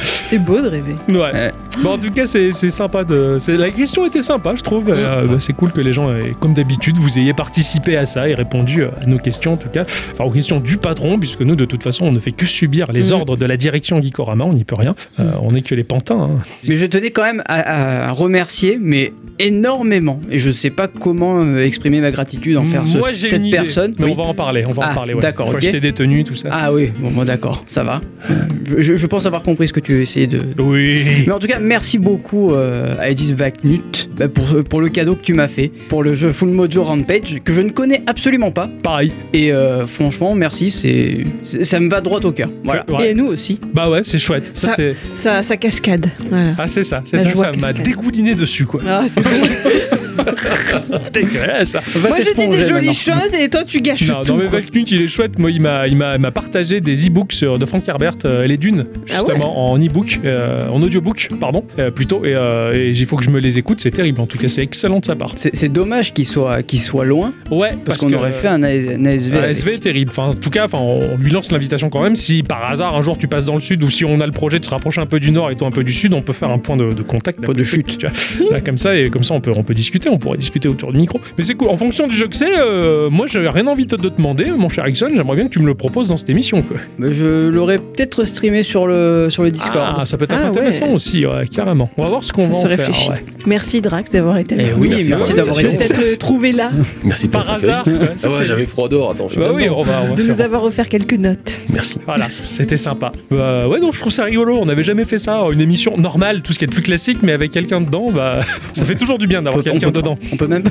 C'est beau de rêver. Ouais. Ouais. Bon, en tout cas, c'est c'est sympa de. c'est- La question était sympa, je trouve. Euh, bah, c'est cool que les gens, comme d'habitude, vous ayez participé à ça et répondu à nos questions, en tout cas. Enfin, aux questions du patron, puisque nous, de toute façon, on ne fait que subir les Mm. ordres de la direction Geekorama, on n'y peut rien. Euh, on n'est que les pantins. hein. Mais je tenais quand même à, à remercier, mais énormément. Et je sais pas comment euh, exprimer ma gratitude envers ce- Moi, j'ai cette une idée, personne. Mais Oui. on va en parler. On va en Ah, parler. Ouais. d'accord, Faut ok. acheter des tenues, tout ça. Ah oui, bon, bon, d'accord, ça va. Euh, Je, je pense avoir compris ce que tu essayais de. Oui. Mais en tout cas, merci beaucoup euh, à Edith Vaknut bah, pour, pour le cadeau que tu m'as fait, pour le jeu Full Mojo Rampage, que je ne connais absolument pas. Pareil. Et euh, franchement, merci, c'est c'est- ça me va droit au cœur. Voilà. Ouais. Et nous aussi. Bah ouais, c'est chouette. Ça, Ça- c'est. Ça, ça cascade. Voilà. Ah, c'est ça. C'est La ça. m'a dégouliné dessus, quoi. Ah, c'est. C'est dégueulasse. ça. Va Moi, je dis des jolies maintenant. choses et toi, tu gâches Non, tout. non mais quoi. Valknut il est chouette. Moi il m'a il m'a m'a partagé des e-books sur- de Frank Herbert euh, les dunes justement en e-book euh, en audiobook pardon euh, plutôt et, euh, et il faut que je me les écoute c'est terrible en tout cas c'est excellent de sa part. C'est c'est dommage qu'il soit, qu'il soit loin, Ouais parce, parce, qu'on que, aurait fait un, AS- un ASV. un avec. ASV est terrible. Enfin, en tout cas, enfin, on lui lance l'invitation quand même. Si par hasard un jour tu passes dans le sud ou si on a le projet de se rapprocher un peu du nord et toi un peu du sud, on peut faire un point de, de contact. Point de chute. Tu vois. Là, comme ça et comme ça on peut on peut discuter. On pourrait discuter autour du micro. Mais c'est cool. En fonction du jeu que c'est, euh, moi j'ai rien envie de te demander, mon cher Ixon. J'aimerais bien que tu me le proposes dans cette émission. Quoi. Mais Je l'aurais peut-être streamé sur le, sur le Discord. Ah, ça peut être Ah, intéressant ouais. aussi, ouais, carrément. On va voir ce qu'on va se en faire. ouais. Merci Drax d'avoir été Eh avec oui, nous. merci, merci d'avoir été. Peut-être trouvé là, Merci Par hasard. Ah j'avais froid dehors, attends. je Bah oui, dedans. on va, on va de nous avoir offert quelques notes. Merci. Voilà, c'était sympa. Bah, ouais, donc je trouve ça rigolo. On n'avait jamais fait ça. Une émission normale, tout ce qui est de plus classique, mais avec quelqu'un dedans, bah, ça fait toujours du bien d'avoir quelqu'un dedans. on peut même,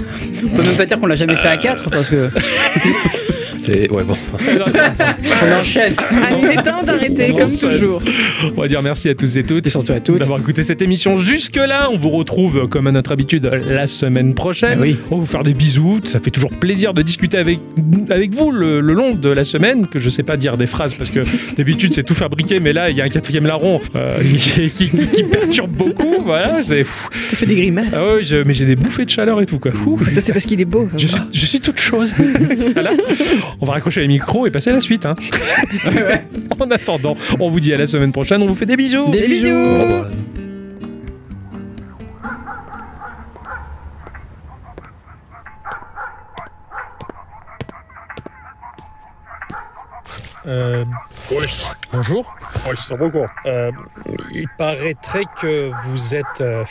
on peut même pas dire qu'on l'a jamais fait à 4 parce que C'est ouais bon. on enchaîne. Allez, il est temps d'arrêter, comme enchaîne. toujours. On va dire merci à tous et toutes. Et surtout à toutes. D'avoir écouté cette émission jusque-là, on vous retrouve comme à notre habitude la semaine prochaine. Ah oui. On va vous faire des bisous. Ça fait toujours plaisir de discuter avec, avec vous le, le long de la semaine. Que je sais pas dire des phrases parce que d'habitude c'est tout fabriqué, mais là il y a un quatrième larron euh, qui, qui- qui- qui perturbe beaucoup. Voilà, c'est fou. Tu fais des grimaces. Ah ouais, je- mais j'ai des bouffées de chaleur et tout quoi. Fou. Ça, c'est parce qu'il est beau. Je suis, je suis toute chose. voilà. On va raccrocher les micros et passer à la suite. hein. en attendant, on vous dit à la semaine prochaine. On vous fait des bisous. Des bisous. Euh, bonjour. Ouais, ça va quoi? Euh, il paraîtrait que vous êtes euh,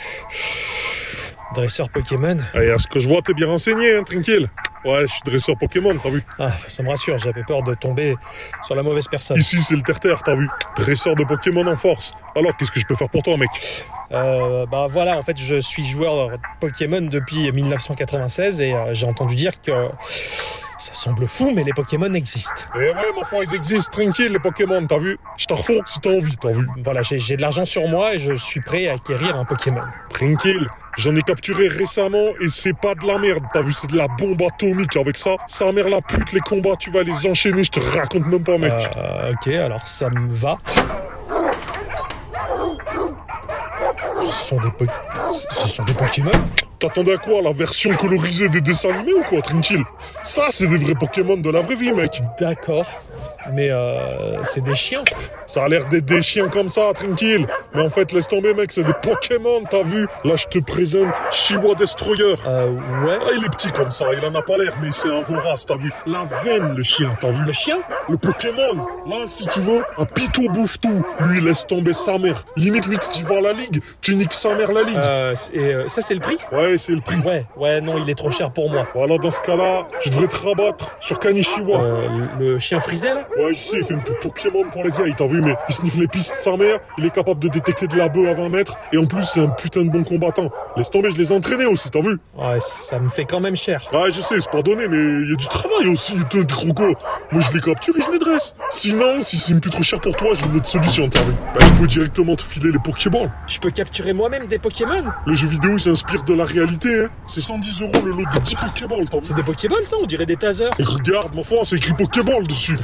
dresseur Pokémon. Et à ce que je vois, t'es bien renseigné, hein, tranquille. Ouais, je suis dresseur Pokémon, t'as vu Ah, ça me rassure, j'avais peur de tomber sur la mauvaise personne. Ici, c'est le terre-terre, t'as vu Dresseur de Pokémon en force. Alors, qu'est-ce que je peux faire pour toi, mec? Euh, bah voilà, en fait, je suis joueur Pokémon depuis 1996 et euh, j'ai entendu dire que ça semble fou, mais les Pokémon existent. Eh ouais, mon enfant, ils existent, tranquille, les Pokémon, t'as vu? Je t'en refous si t'as envie, t'as vu? Voilà, j'ai j'ai de l'argent sur moi et je suis prêt à acquérir un Pokémon. Tranquille. J'en ai capturé récemment et c'est pas de la merde, t'as vu C'est de la bombe atomique. Avec ça, sa mère la pute, les combats, tu vas les enchaîner, je te raconte même pas, mec. Euh, ok, alors ça me va. Ce sont des, po- ce sont des Pokémon? T'attendais à quoi La version colorisée des dessins animés ou quoi, tranquille Ça, c'est des vrais Pokémon de la vraie vie, mec. D'accord, mais euh, c'est des chiens. Ça a l'air d'être des chiens comme ça, tranquille. Mais en fait, laisse tomber, mec, c'est des Pokémon, t'as vu? Là, je te présente Shiwa Destroyer. Euh, ouais. Ah, il est petit comme ça, il en a pas l'air, mais c'est un vorace, t'as vu? La veine, le chien, t'as vu? Le chien? Le Pokémon Là, si tu veux, un pito bouffe tout. Lui, laisse tomber sa mère. Limite, lui, tu vas à la ligue, tu niques sa mère la ligue. euh, et, euh, Ça, c'est le prix? Ouais, c'est le prix. Ouais, ouais, non, il est trop cher pour moi. Voilà, dans ce cas-là, tu devrais te rabattre sur Kanishiwa. Euh, le chien frisé, là? Ouais, je sais, il fait une petite Pokémon pour les vieilles, t'as vu, mais il sniffe les pistes de sa mère, il est capable de détecter de la bœuf à 20 mètres, et en plus, c'est un putain de bon combattant. Laisse tomber, je les ai entraînés aussi, t'as vu? Ouais, ça me fait quand même cher. Ouais, je sais, c'est pas donné, mais il y a du travail aussi, t'es gros go. Moi, je les capture et je les dresse. Sinon, si c'est plus trop cher pour toi, j'ai une autre solution, t'as vu Bah, je peux directement te filer les Pokéballs. Je peux capturer moi-même des Pokémon? Le jeu vidéo, il s'inspire de la réalité, hein. C'est 110 euros le lot de 10 Pokéballs, C'est des Pokéballs, ça On dirait des tasers. Et regarde, mon enfant, c'est écrit Pokéball dessus.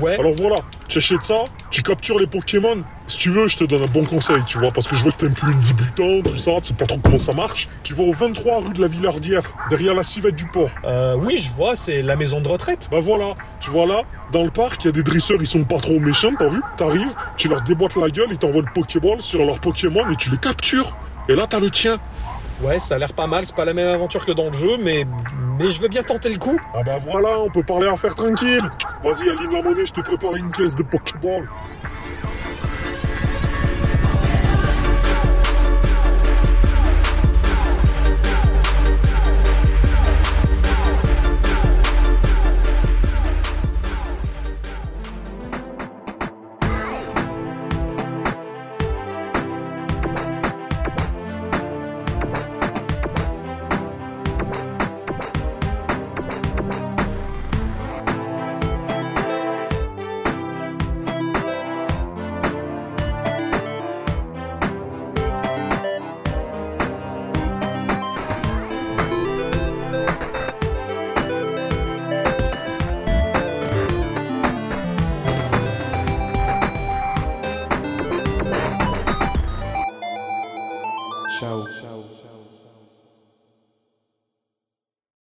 Ouais. Alors voilà, tu achètes ça, tu captures les Pokémon. Si tu veux, je te donne un bon conseil, tu vois, parce que je vois que t'es un peu une débutant, tout ça, tu sais pas trop comment ça marche. Tu vas au 23 rue de la Villardière, derrière la civette du port. Euh, oui, je vois, c'est la maison de retraite. Bah voilà, tu vois là, dans le parc, il y a des dresseurs, ils sont pas trop méchants, t'as vu T'arrives, tu leur déboîtes la gueule, ils t'envoient le Pokéball sur leur Pokémon et tu les captures. Et là, t'as le tien. Ouais, ça a l'air pas mal, c'est pas la même aventure que dans le jeu, mais, mais je veux bien tenter le coup. Ah bah voilà, on peut parler à faire tranquille. Vas-y, aligne la monnaie, je te prépare une caisse de Pokéball.